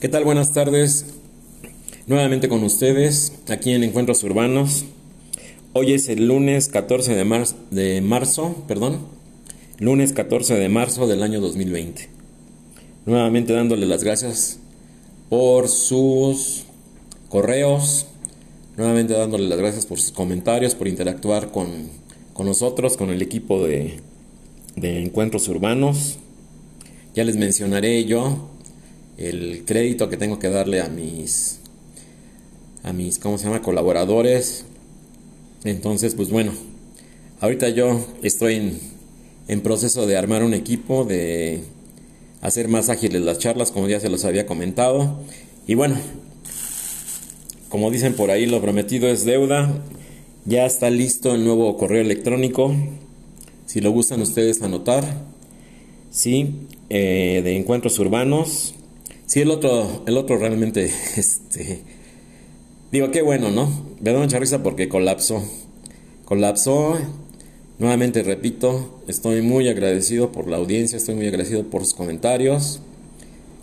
¿Qué tal? Buenas tardes. Nuevamente con ustedes aquí en Encuentros Urbanos. Hoy es el lunes 14 de, mar de marzo, perdón, lunes 14 de marzo del año 2020. Nuevamente dándole las gracias por sus correos, nuevamente dándole las gracias por sus comentarios, por interactuar con, con nosotros, con el equipo de, de Encuentros Urbanos. Ya les mencionaré yo el crédito que tengo que darle a mis a mis cómo se llama colaboradores. Entonces pues bueno ahorita yo estoy en, en proceso de armar un equipo de hacer más ágiles las charlas como ya se los había comentado. Y bueno como dicen por ahí lo prometido es deuda. Ya está listo el nuevo correo electrónico. Si lo gustan ustedes anotar. Sí eh, de encuentros urbanos Sí, el otro, el otro realmente, este, digo, qué bueno, ¿no? Me da mucha risa porque colapsó. Colapsó. Nuevamente repito, estoy muy agradecido por la audiencia, estoy muy agradecido por sus comentarios.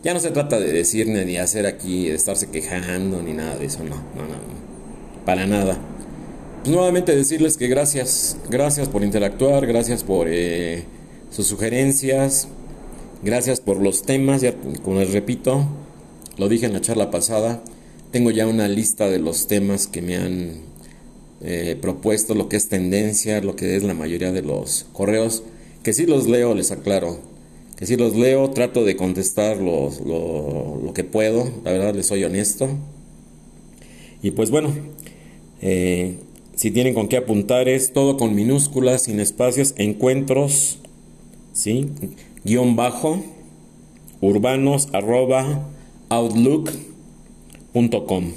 Ya no se trata de decir ni hacer aquí, de estarse quejando, ni nada de eso, no, no, no, para nada. Pues nuevamente decirles que gracias, gracias por interactuar, gracias por eh, sus sugerencias, Gracias por los temas, ya como les repito, lo dije en la charla pasada, tengo ya una lista de los temas que me han eh, propuesto, lo que es tendencia, lo que es la mayoría de los correos, que si los leo, les aclaro, que si los leo, trato de contestar lo, lo, que puedo, la verdad les soy honesto. Y pues bueno, eh, si tienen con qué apuntar es todo con minúsculas, sin espacios, encuentros, ¿sí? Guion bajo urbanos arroba outlook.com.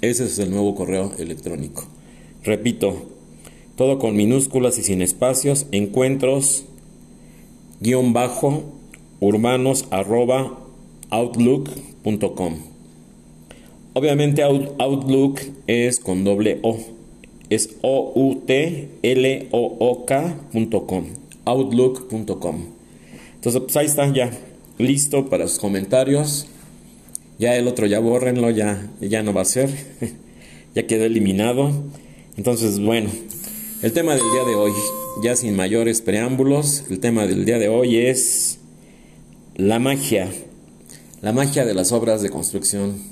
Ese es el nuevo correo electrónico. Repito, todo con minúsculas y sin espacios, encuentros guion bajo urbanos arroba outlook.com. Obviamente Outlook es con doble O. Es O-U-T-L-O-O-K.com. Outlook.com. Entonces, pues ahí está ya, listo para sus comentarios. Ya el otro ya bórrenlo, ya, ya no va a ser. ya quedó eliminado. Entonces, bueno, el tema del día de hoy, ya sin mayores preámbulos, el tema del día de hoy es la magia. La magia de las obras de construcción.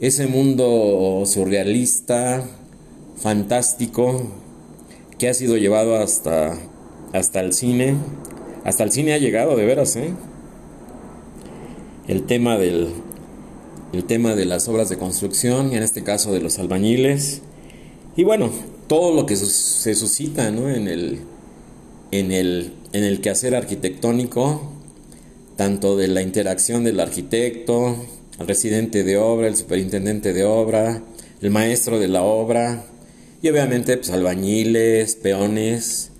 Ese mundo surrealista, fantástico, que ha sido llevado hasta, hasta el cine, hasta el cine ha llegado, de veras, ¿eh? El tema del el tema de las obras de construcción, en este caso de los albañiles. Y bueno, todo lo que se suscita ¿no? en, el, en, el, en el quehacer arquitectónico, tanto de la interacción del arquitecto, el residente de obra, el superintendente de obra, el maestro de la obra, y obviamente pues, albañiles, peones,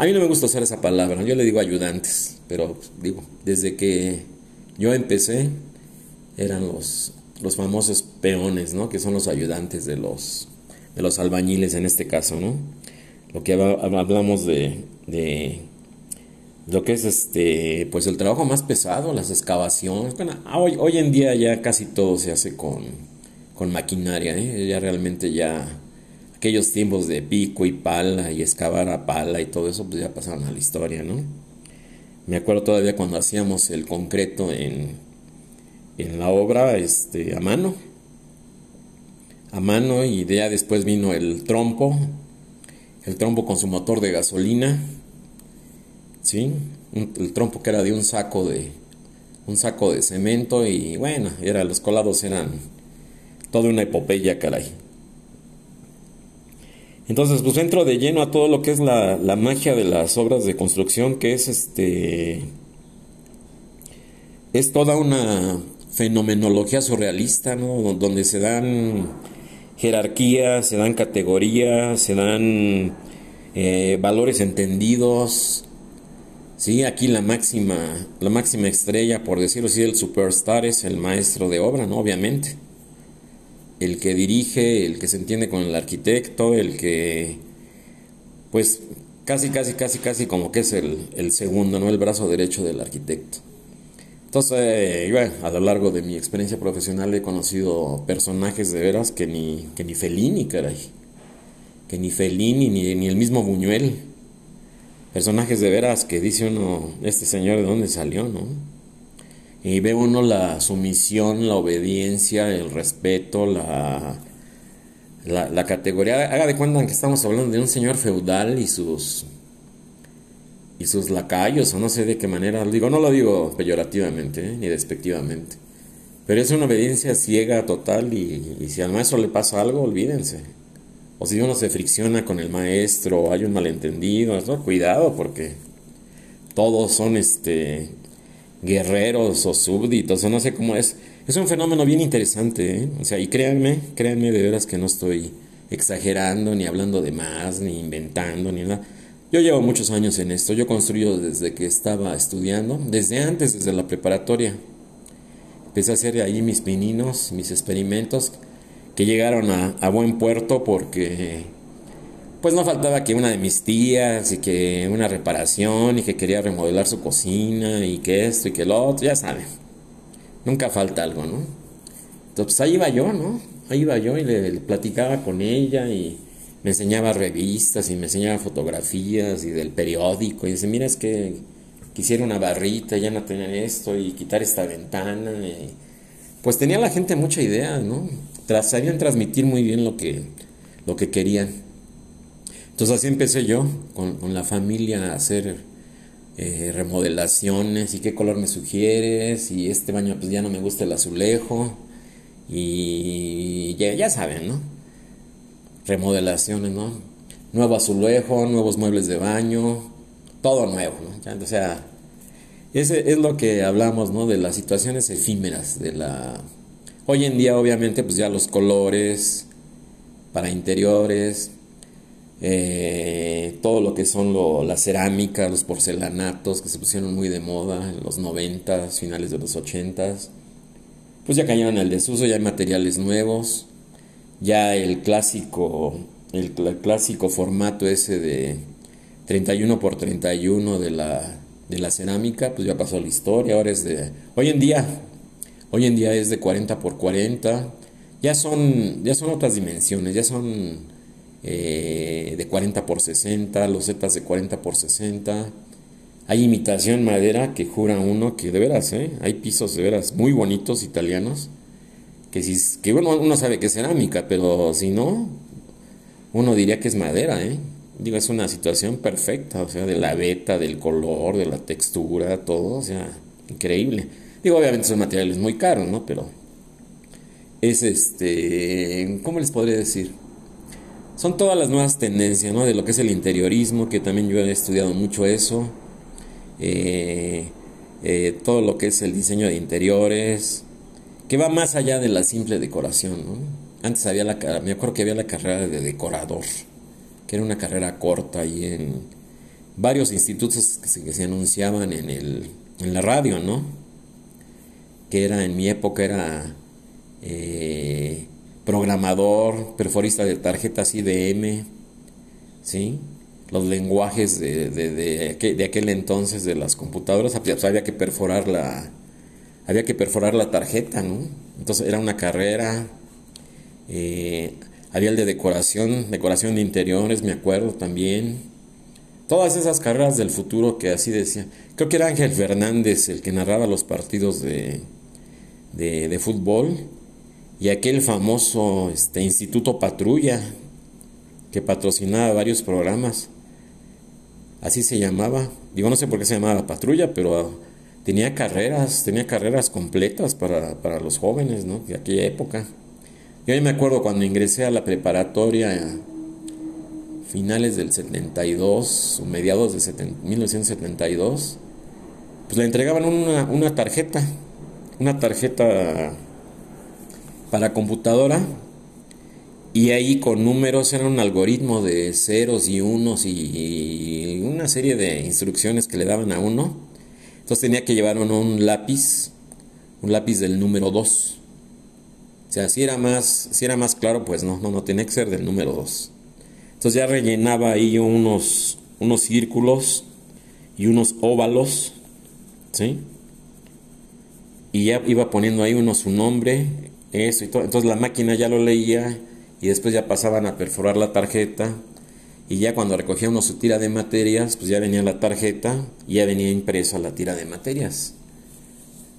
a mí no me gusta usar esa palabra, yo le digo ayudantes, pero digo, desde que yo empecé eran los, los famosos peones, ¿no? Que son los ayudantes de los, de los albañiles en este caso, ¿no? Lo que hablamos de, de lo que es este, pues el trabajo más pesado, las excavaciones. Bueno, hoy, hoy en día ya casi todo se hace con, con maquinaria, ¿eh? Ya realmente ya aquellos tiempos de pico y pala y excavar a pala y todo eso, pues ya pasaron a la historia, ¿no? Me acuerdo todavía cuando hacíamos el concreto en, en la obra este, a mano. A mano y ya después vino el trompo, el trompo con su motor de gasolina, ¿sí? el trompo que era de un saco de, un saco de cemento y bueno, era, los colados eran toda una epopeya, caray. Entonces, pues entro de lleno a todo lo que es la, magia de las obras de construcción, que es este. Es toda una fenomenología surrealista, ¿no? Donde se dan jerarquías, se dan categorías, se dan eh, valores entendidos. Sí, aquí la máxima, la máxima estrella, por decirlo así, el superstar es el maestro de obra, ¿no? Obviamente el que dirige, el que se entiende con el arquitecto, el que, pues, casi, casi, casi, casi como que es el, segundo, ¿no? El brazo derecho del arquitecto. Entonces, a lo largo de mi experiencia profesional he conocido personajes de veras que ni, que ni Fellini, caray. Que ni Fellini, ni, ni el mismo Buñuel. Personajes de veras que dice uno, este señor de dónde salió, ¿no? Y ve uno la sumisión, la obediencia, el respeto, la, la, categoría. Haga de cuenta que estamos hablando de un señor feudal y sus y sus lacayos, o no sé de qué manera, digo, no lo digo peyorativamente, ¿eh? ni despectivamente, pero es una obediencia ciega total y, si al maestro le pasa algo, olvídense. O si uno se fricciona con el maestro, o hay un malentendido, cuidado porque todos son este guerreros o súbditos, o no sé cómo es. Es un fenómeno bien interesante, ¿eh? o sea, y créanme, créanme de veras que no estoy exagerando, ni hablando de más, ni inventando, ni nada yo llevo muchos años en esto, yo construyo desde que estaba estudiando, desde antes, desde la preparatoria. Empecé a hacer ahí mis pininos, mis experimentos, que llegaron a, buen puerto porque pues no faltaba que una de mis tías y que una reparación y que quería remodelar su cocina y que esto y que lo otro, ya saben. Nunca falta algo, ¿no? Entonces pues ahí iba yo, ¿no? Ahí iba yo y le platicaba con ella y me enseñaba revistas y me enseñaba fotografías y del periódico y dice, mira es que quisiera una barrita, ya no tener esto y quitar esta ventana. pues tenía la gente mucha idea, ¿no? Sabían transmitir muy bien lo que, lo que querían. Entonces así empecé yo con, con la familia a hacer eh, remodelaciones y qué color me sugieres y este baño pues ya no me gusta el azulejo y ya, ya saben, ¿no? remodelaciones, ¿no? Nuevo azulejo, nuevos muebles de baño, todo nuevo, ¿no? o sea, ese es lo que hablamos, ¿no? De las situaciones efímeras, de la... Hoy en día, obviamente, pues ya los colores para interiores, eh, todo lo que son lo, la cerámica, los porcelanatos que se pusieron muy de moda en los 90, finales de los 80, pues ya cayeron el desuso, ya hay materiales nuevos. Ya el clásico, el, clásico formato ese de 31 por 31 de la, de la cerámica, pues ya pasó la historia, ahora es de, hoy en día, hoy en día es de 40 por 40, ya son, ya son otras dimensiones, ya son eh, de 40 por 60, los zetas de 40 por 60, hay imitación madera que jura uno que de veras, ¿eh? hay pisos de veras muy bonitos italianos, que, si, que bueno, uno sabe que es cerámica, pero si no, uno diría que es madera, ¿eh? Digo, es una situación perfecta, o sea, de la veta, del color, de la textura, todo, o sea, increíble. Digo, obviamente son materiales muy caros, ¿no? Pero es este, ¿cómo les podría decir? Son todas las nuevas tendencias, ¿no? De lo que es el interiorismo, que también yo he estudiado mucho eso. Eh, eh, todo lo que es el diseño de interiores, que va más allá de la simple decoración. ¿no? Antes había la, me acuerdo que había la carrera de decorador, que era una carrera corta y en varios institutos que se, anunciaban en, el, en la radio, ¿no? Que era en mi época era eh, programador, perforista de tarjetas IDM, ¿sí? Los lenguajes de, de, de, de aquel entonces de las computadoras, pues, había que perforar la, había que perforar la tarjeta, ¿no? Entonces era una carrera, eh, había el de decoración, decoración de interiores, me acuerdo también. Todas esas carreras del futuro que así decía. Creo que era Ángel Fernández el que narraba los partidos de, de, fútbol. Y aquel famoso este, Instituto Patrulla que patrocinaba varios programas. Así se llamaba. Digo, no sé por qué se llamaba Patrulla, pero tenía carreras, tenía carreras completas para, para los jóvenes, ¿no? De aquella época. Yo me acuerdo cuando ingresé a la preparatoria finales del 72 o mediados de 1972, pues le entregaban una, una tarjeta, una tarjeta para computadora y ahí con números era un algoritmo de ceros y unos y una serie de instrucciones que le daban a uno entonces tenía que llevar un lápiz, un lápiz del número 2. O sea, si era más, si era más claro, pues no, no, no tenía que ser del número 2. Entonces ya rellenaba ahí unos, unos círculos y unos óvalos, ¿sí? y ya iba poniendo ahí uno su nombre, eso y todo. Entonces la máquina ya lo leía y después ya pasaban a perforar la tarjeta y ya cuando recogía uno su tira de materias, pues ya venía la tarjeta y ya venía impresa la tira de materias.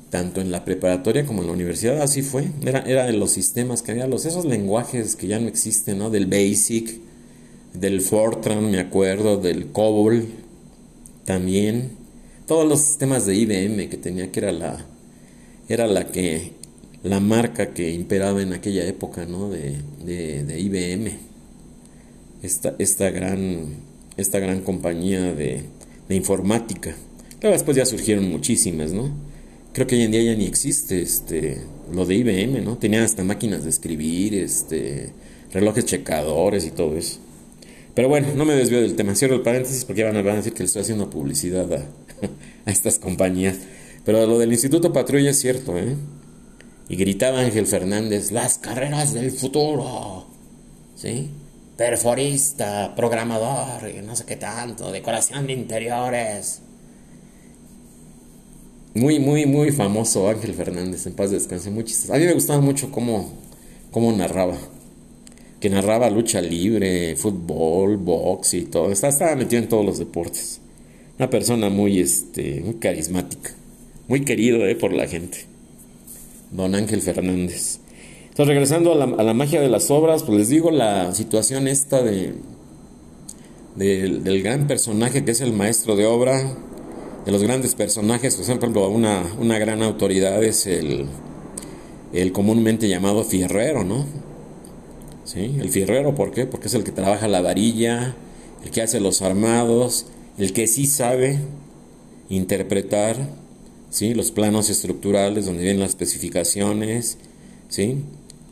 Tanto en la preparatoria como en la universidad, así fue. Era, era de los sistemas que había, los, esos lenguajes que ya no existen, ¿no? Del BASIC, del Fortran, me acuerdo, del COBOL, también. Todos los sistemas de IBM que tenía, que era la, era la que, la marca que imperaba en aquella época, ¿no? De, de, de IBM esta, esta, gran, esta gran compañía de, de informática. Claro, después ya surgieron muchísimas, ¿no? Creo que hoy en día ya ni existe este, lo de IBM, ¿no? Tenían hasta máquinas de escribir, este, relojes checadores y todo eso. Pero bueno, no me desvío del tema. Cierro el paréntesis porque ya van a, decir que le estoy haciendo publicidad a, a, estas compañías. Pero lo del Instituto Patrulla es cierto, ¿eh? Y gritaba Ángel Fernández, las carreras del futuro. ¿Sí? perforista, programador, no sé qué tanto, decoración de interiores. Muy, muy, muy famoso Ángel Fernández, en paz descanse, muy A mí me gustaba mucho cómo, cómo narraba. Que narraba lucha libre, fútbol, box y todo. Estaba, estaba metido en todos los deportes. Una persona muy, este, muy carismática. Muy querido eh, por la gente. Don Ángel Fernández. Entonces, regresando a la, magia de las obras, pues les digo la situación esta de, del gran personaje que es el maestro de obra, de los grandes personajes, por ejemplo, una, una gran autoridad es el, el comúnmente llamado fierrero, ¿no? ¿Sí? El fierrero, ¿por qué? Porque es el que trabaja la varilla, el que hace los armados, el que sí sabe interpretar, ¿sí? Los planos estructurales donde vienen las especificaciones, ¿sí?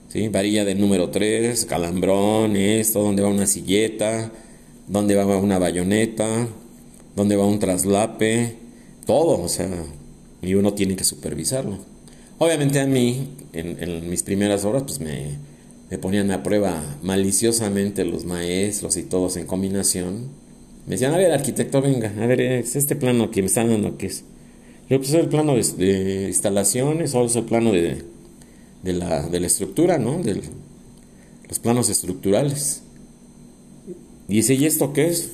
¿sí? Varilla del número 3, calambrón, esto, donde va una silleta, donde va una bayoneta, donde va un traslape, todo, o sea, y uno tiene que supervisarlo. Obviamente a mí, en, mis primeras horas, pues me, me, ponían a prueba maliciosamente los maestros y todos en combinación. Me decían, a ver, arquitecto, venga, a ver, es este plano que me están dando, ¿qué es? Yo, pues es el plano de, de instalaciones o es el plano de, de la, de la estructura, ¿no? De los planos estructurales. Dice, ¿y esto qué es?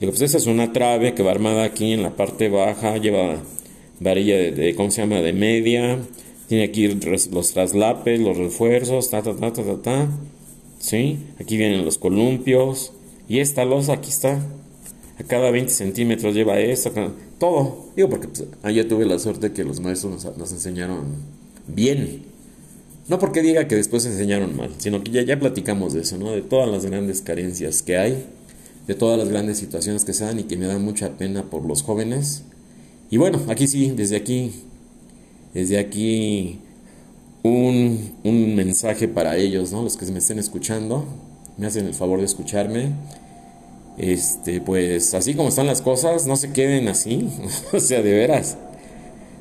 Digo, pues esa es una trave que va armada aquí en la parte baja, lleva varilla de, ¿cómo se llama?, de media, tiene aquí los traslapes, los refuerzos, ta, ta, ta, ta, ta, ta, ¿sí? Aquí vienen los columpios, y esta losa aquí está, a cada 20 centímetros lleva esto, todo. Digo, porque pues, tuve la suerte que los maestros nos, nos enseñaron bien. No porque diga que después enseñaron mal, sino que ya, ya platicamos de eso, ¿no? De todas las grandes carencias que hay, de todas las grandes situaciones que se dan y que me dan mucha pena por los jóvenes. Y bueno, aquí sí, desde aquí, desde aquí un, un mensaje para ellos, ¿no? Los que me estén escuchando, me hacen el favor de escucharme. Este, pues así como están las cosas, no se queden así, o sea, de veras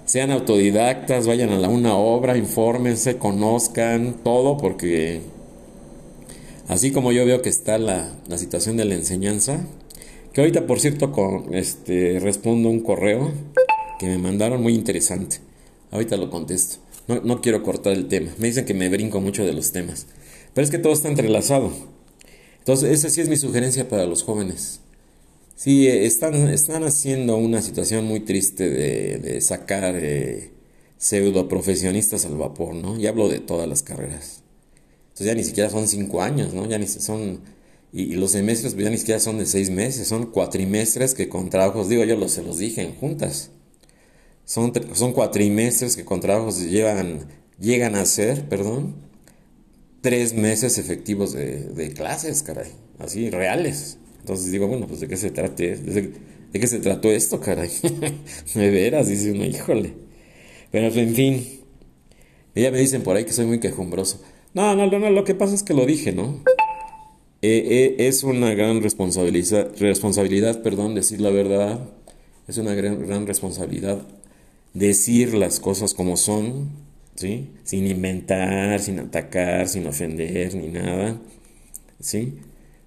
sean autodidactas, vayan a la una obra, infórmense, conozcan todo, porque así como yo veo que está la, situación de la enseñanza, que ahorita por cierto con, este, respondo un correo que me mandaron muy interesante. Ahorita lo contesto. No, no quiero cortar el tema. Me dicen que me brinco mucho de los temas. Pero es que todo está entrelazado. Entonces, esa sí es mi sugerencia para los jóvenes. Sí, están, están haciendo una situación muy triste de, sacar eh, pseudo profesionistas al vapor, ¿no? Y hablo de todas las carreras. Entonces ya ni siquiera son cinco años, ¿no? Ya ni son... Y, los semestres ya ni siquiera son de seis meses, son cuatrimestres que con trabajos, digo yo, se los dije en juntas. Son, son cuatrimestres que con trabajos llevan, llegan a ser, perdón, tres meses efectivos de, de clases, caray, así, reales. Entonces digo, bueno, pues de qué se trate, de, qué se trató esto, caray. de veras, dice uno, híjole. Pero en fin, ya me dicen por ahí que soy muy quejumbroso. No, no, no, lo que pasa es que lo dije, ¿no? Eh, eh, es una gran responsabilidad, responsabilidad, perdón, decir la verdad. Es una gran, gran responsabilidad decir las cosas como son, ¿sí? Sin inventar, sin atacar, sin ofender, ni nada, ¿sí?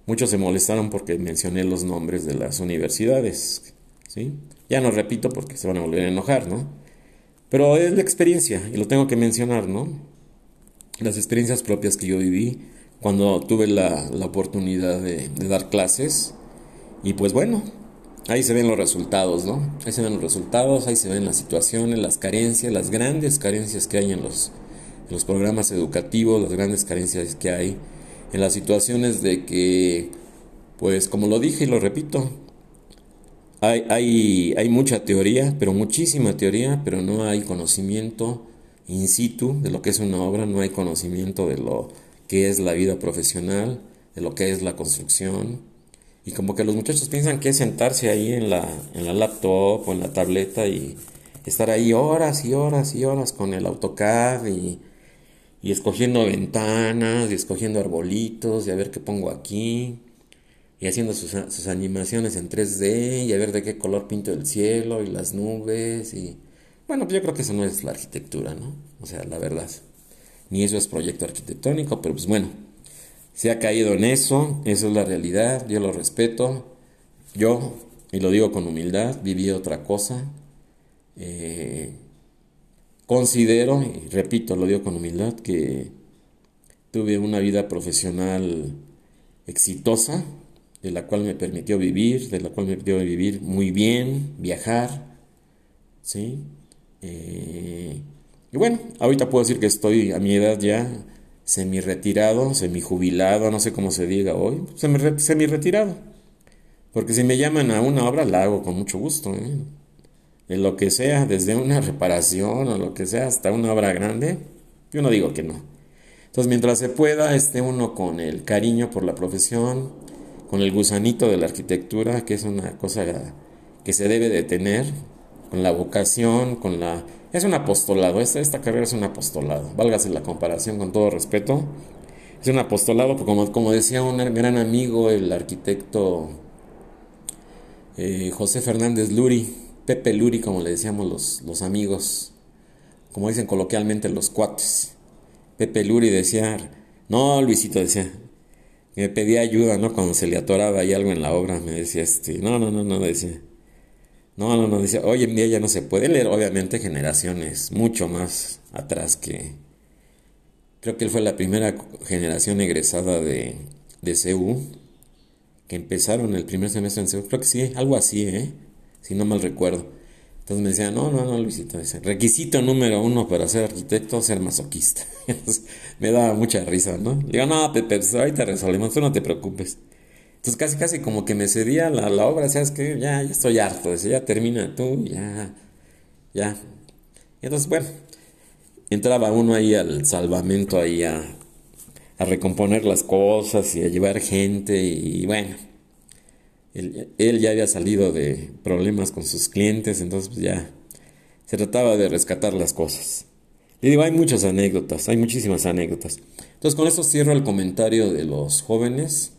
Muchos se molestaron porque mencioné los nombres de las universidades, ¿sí? Ya no repito porque se van a volver a enojar, ¿no? Pero es la experiencia, y lo tengo que mencionar, ¿no? Las experiencias propias que yo viví cuando tuve la, oportunidad de, de, dar clases. Y pues bueno, ahí se ven los resultados, ¿no? Ahí se ven los resultados, ahí se ven las situaciones, las carencias, las grandes carencias que hay en los, programas educativos, las grandes carencias que hay en las situaciones de que, pues como lo dije y lo repito, hay, hay, hay mucha teoría, pero muchísima teoría, pero no hay conocimiento in situ de lo que es una obra, no hay conocimiento de lo que es la vida profesional, de lo que es la construcción. Y como que los muchachos piensan que es sentarse ahí en la, en la laptop o en la tableta y estar ahí horas y horas y horas con el AutoCAD y, y escogiendo ventanas y escogiendo arbolitos y a ver qué pongo aquí y haciendo sus, animaciones en 3D y a ver de qué color pinto el cielo y las nubes y bueno, pues yo creo que eso no es la arquitectura, ¿no? O sea, la verdad. Ni eso es proyecto arquitectónico, pero pues bueno, se ha caído en eso, eso es la realidad, yo lo respeto. Yo, y lo digo con humildad, viví otra cosa. Eh, considero, y repito, lo digo con humildad, que tuve una vida profesional exitosa, de la cual me permitió vivir, de la cual me permitió vivir muy bien, viajar, ¿sí? Eh, y bueno, ahorita puedo decir que estoy a mi edad ya semi-retirado, semi-jubilado, no sé cómo se diga hoy, semi-retirado. Porque si me llaman a una obra, la hago con mucho gusto, ¿eh? En lo que sea, desde una reparación o lo que sea, hasta una obra grande, yo no digo que no. Entonces, mientras se pueda, esté uno con el cariño por la profesión, con el gusanito de la arquitectura, que es una cosa que se debe de tener, con la vocación, con la... Es un apostolado, esta, esta carrera es un apostolado, válgase la comparación con todo respeto. Es un apostolado, como, como decía un gran amigo, el arquitecto eh, José Fernández Luri, Pepe Luri, como le decíamos los, los amigos, como dicen coloquialmente los cuates. Pepe Luri decía, no, Luisito decía, me pedía ayuda, ¿no? Cuando se le atoraba ahí algo en la obra, me decía, este, no, no, no, no, decía, no, no, no, dice, hoy en día ya no se puede leer, obviamente generaciones mucho más atrás que, creo que él fue la primera generación egresada de, de CEU, que empezaron el primer semestre en CEU, creo que sí, algo así, ¿eh? Si no mal recuerdo. Entonces me decía, no, no, no, Luisito, dice, requisito número uno para ser arquitecto, ser masoquista. me daba mucha risa, ¿no? digo, no, Pepe, pues ahorita resolvemos, tú no te preocupes. Entonces casi, casi como que me cedía la, obra, ¿sabes que Ya, ya estoy harto, dice, ya termina tú, ya, ya. Entonces, bueno, entraba uno ahí al salvamento, ahí a, a recomponer las cosas y a llevar gente y bueno él, ya había salido de problemas con sus clientes, entonces pues, ya se trataba de rescatar las cosas. Le digo, hay muchas anécdotas, hay muchísimas anécdotas. Entonces con esto cierro el comentario de los jóvenes,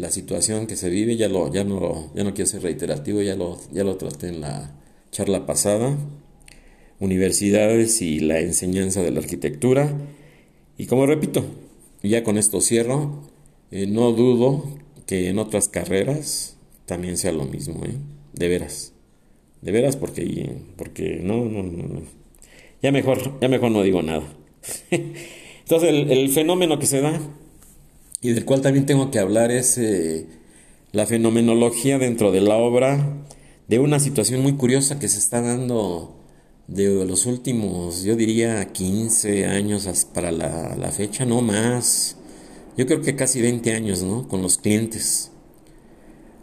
la situación que se vive, ya, lo, ya, no, ya no quiero ser reiterativo, ya lo, ya lo traté en la charla pasada, universidades y la enseñanza de la arquitectura. Y como repito, ya con esto cierro, eh, no dudo que en otras carreras también sea lo mismo, ¿eh? De veras. De veras porque, porque no, no, no, Ya mejor, ya mejor no digo nada. Entonces el, fenómeno que se da y del cual también tengo que hablar es eh, la fenomenología dentro de la obra de una situación muy curiosa que se está dando de los últimos, yo diría 15 años para la, la fecha, no más. Yo creo que casi 20 años, ¿no? Con los clientes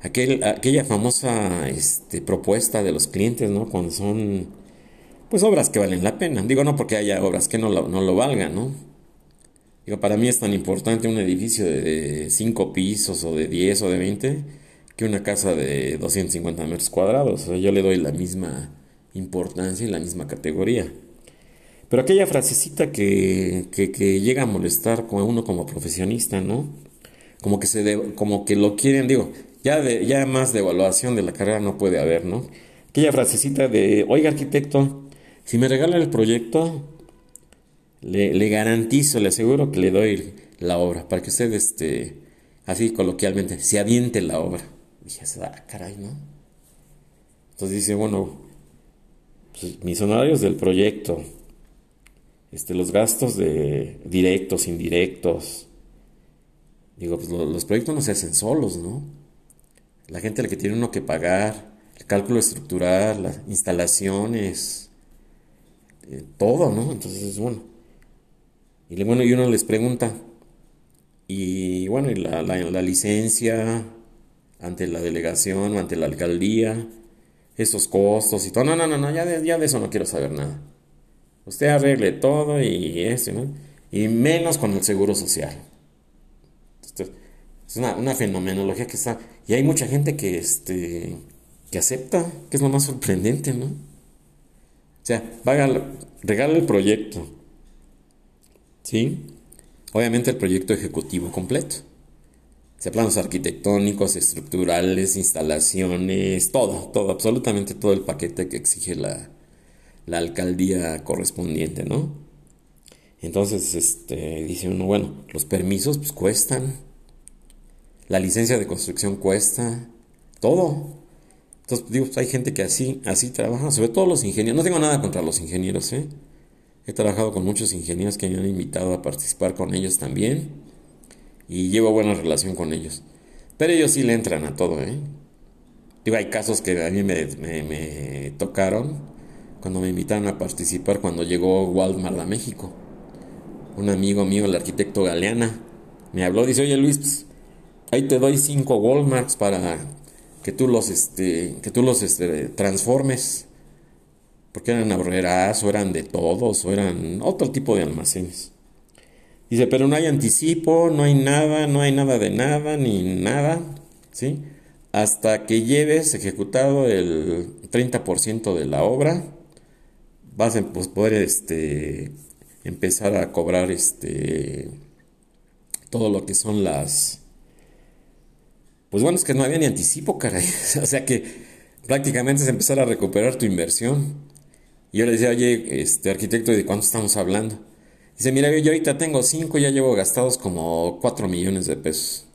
aquel, aquella famosa este, propuesta de los clientes, ¿no? Cuando son, pues, obras que valen la pena. Digo, no porque haya obras que no lo, no lo valgan, ¿no? Digo, para mí es tan importante un edificio de 5 pisos o de 10 o de 20 que una casa de 250 metros cuadrados. Yo le doy la misma importancia y la misma categoría. Pero aquella frasecita que, que, llega a molestar con uno como profesionista, ¿no? Como que, se como que lo quieren, digo, ya, de, ya más de evaluación de la carrera no puede haber, ¿no? Aquella frasecita de, oiga arquitecto, si me regala el proyecto, le, le, garantizo, le aseguro que le doy la obra, para que usted, este, así coloquialmente, se aviente la obra. dije, ah, caray, ¿no? Entonces dice, bueno, pues, mis honorarios del proyecto, este, los gastos de directos, indirectos. Digo, pues los proyectos no se hacen solos, ¿no? La gente a la que tiene uno que pagar, el cálculo estructural, las instalaciones, eh, todo, ¿no? Entonces, bueno. Y bueno, y uno les pregunta, y bueno, y la, la, licencia ante la delegación ante la alcaldía, esos costos y todo. No, no, no, no ya, de, ya de eso no quiero saber nada. Usted arregle todo y eso, ¿no? Y menos con el seguro social. es una, una, fenomenología que está. Y hay mucha gente que, este, que acepta, que es lo más sorprendente, ¿no? O sea, regala el proyecto. ¿Sí? Obviamente el proyecto ejecutivo completo. Se planos arquitectónicos, estructurales, instalaciones, todo, todo, absolutamente todo el paquete que exige la, la alcaldía correspondiente, ¿no? Entonces, este, dice uno, bueno, los permisos pues cuestan, la licencia de construcción cuesta, todo. Entonces, digo, pues, hay gente que así, así trabaja, sobre todo los ingenieros. No tengo nada contra los ingenieros, ¿eh? He trabajado con muchos ingenieros que me han invitado a participar con ellos también y llevo buena relación con ellos. Pero ellos sí le entran a todo, ¿eh? Digo, hay casos que a mí me, tocaron cuando me invitaron a participar cuando llegó Walmart a México. Un amigo mío, el arquitecto Galeana, me habló, dice, oye Luis, pues, ahí te doy cinco Walmarts para que tú los, este, que tú los este, transformes porque eran ahorreras o eran de todos o eran otro tipo de almacenes. Dice, pero no hay anticipo, no hay nada, no hay nada de nada, ni nada, ¿sí? Hasta que lleves ejecutado el 30% de la obra, vas a pues, poder este, empezar a cobrar este, todo lo que son las... Pues bueno, es que no había ni anticipo, caray. o sea que prácticamente es empezar a recuperar tu inversión. Y yo le decía, oye, este arquitecto, ¿de cuánto estamos hablando? Dice, mira, yo ahorita tengo cinco ya llevo gastados como cuatro millones de pesos.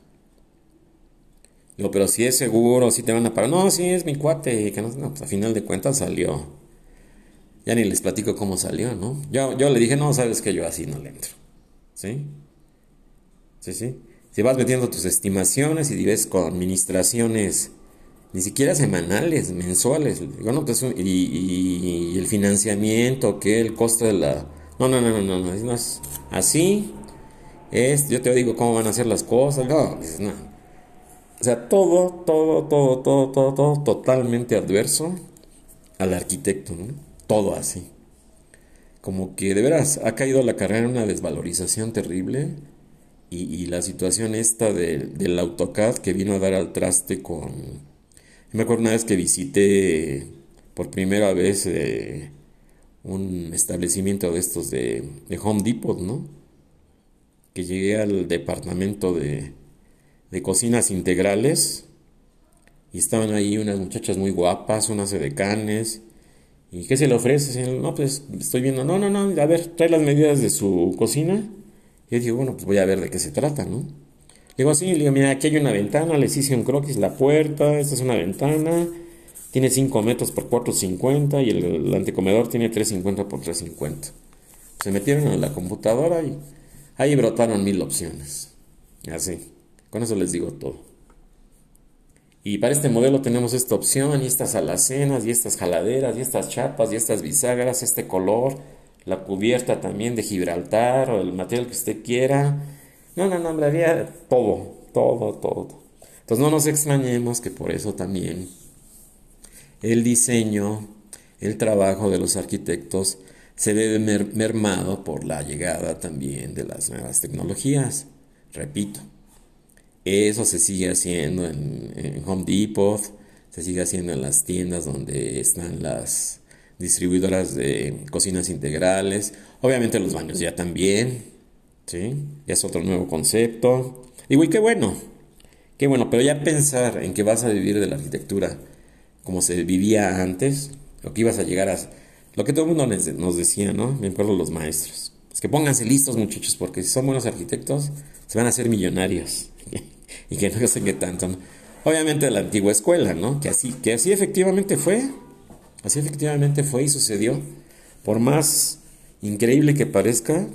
Digo, pero si es seguro, si te van a pagar. No, sí, es mi cuate. Que no, pues a final de cuentas salió. Ya ni les platico cómo salió, ¿no? Yo, yo le dije, no, sabes que yo así no le entro. ¿Sí? Sí, sí. Si vas metiendo tus estimaciones y ves con administraciones ni siquiera semanales, mensuales. Bueno, pues, y, el financiamiento, que el costo de la... No, no, no, no, no, no, es así. Es, yo te digo cómo van a ser las cosas. No, no. O sea, todo, todo, todo, todo, todo, todo totalmente adverso al arquitecto, ¿no? Todo así. Como que de veras ha caído la carrera en una desvalorización terrible y, la situación esta del AutoCAD que vino a dar al traste con me acuerdo una vez que visité por primera vez eh, un establecimiento de estos de, Home Depot, ¿no? Que llegué al departamento de, de cocinas integrales y estaban ahí unas muchachas muy guapas, unas edecanes. ¿Y qué se le ofrece? No, pues estoy viendo, no, no, no, a ver, trae las medidas de su cocina. Y yo digo, bueno, pues voy a ver de qué se trata, ¿no? Digo así, le digo, mira, aquí hay una ventana, les hice un croquis, la puerta, esta es una ventana, tiene 5 metros por 4.50 y el, antecomedor tiene 3.50 por 3.50. Se metieron en la computadora y ahí brotaron mil opciones. Así, con eso les digo todo. Y para este modelo tenemos esta opción y estas alacenas y estas jaladeras y estas chapas y estas bisagras, este color, la cubierta también de Gibraltar o el material que usted quiera no, no, no, hablaría todo, todo, todo. Entonces no nos extrañemos que por eso también el diseño, el trabajo de los arquitectos se ve mermado por la llegada también de las nuevas tecnologías. Repito, eso se sigue haciendo en, en, Home Depot, se sigue haciendo en las tiendas donde están las distribuidoras de cocinas integrales, obviamente los baños ya también, ¿sí? Ya es otro nuevo concepto. Y güey, qué bueno, qué bueno, pero ya pensar en que vas a vivir de la arquitectura como se vivía antes, lo que ibas a llegar a... Lo que todo el mundo nos decía, ¿no? Me acuerdo los maestros. Es que pónganse listos muchachos, porque si son buenos arquitectos, se van a hacer millonarios. y que no sé qué tanto, Obviamente de la antigua escuela, ¿no? Que así, que así efectivamente fue. Así efectivamente fue y sucedió. Por más increíble que parezca,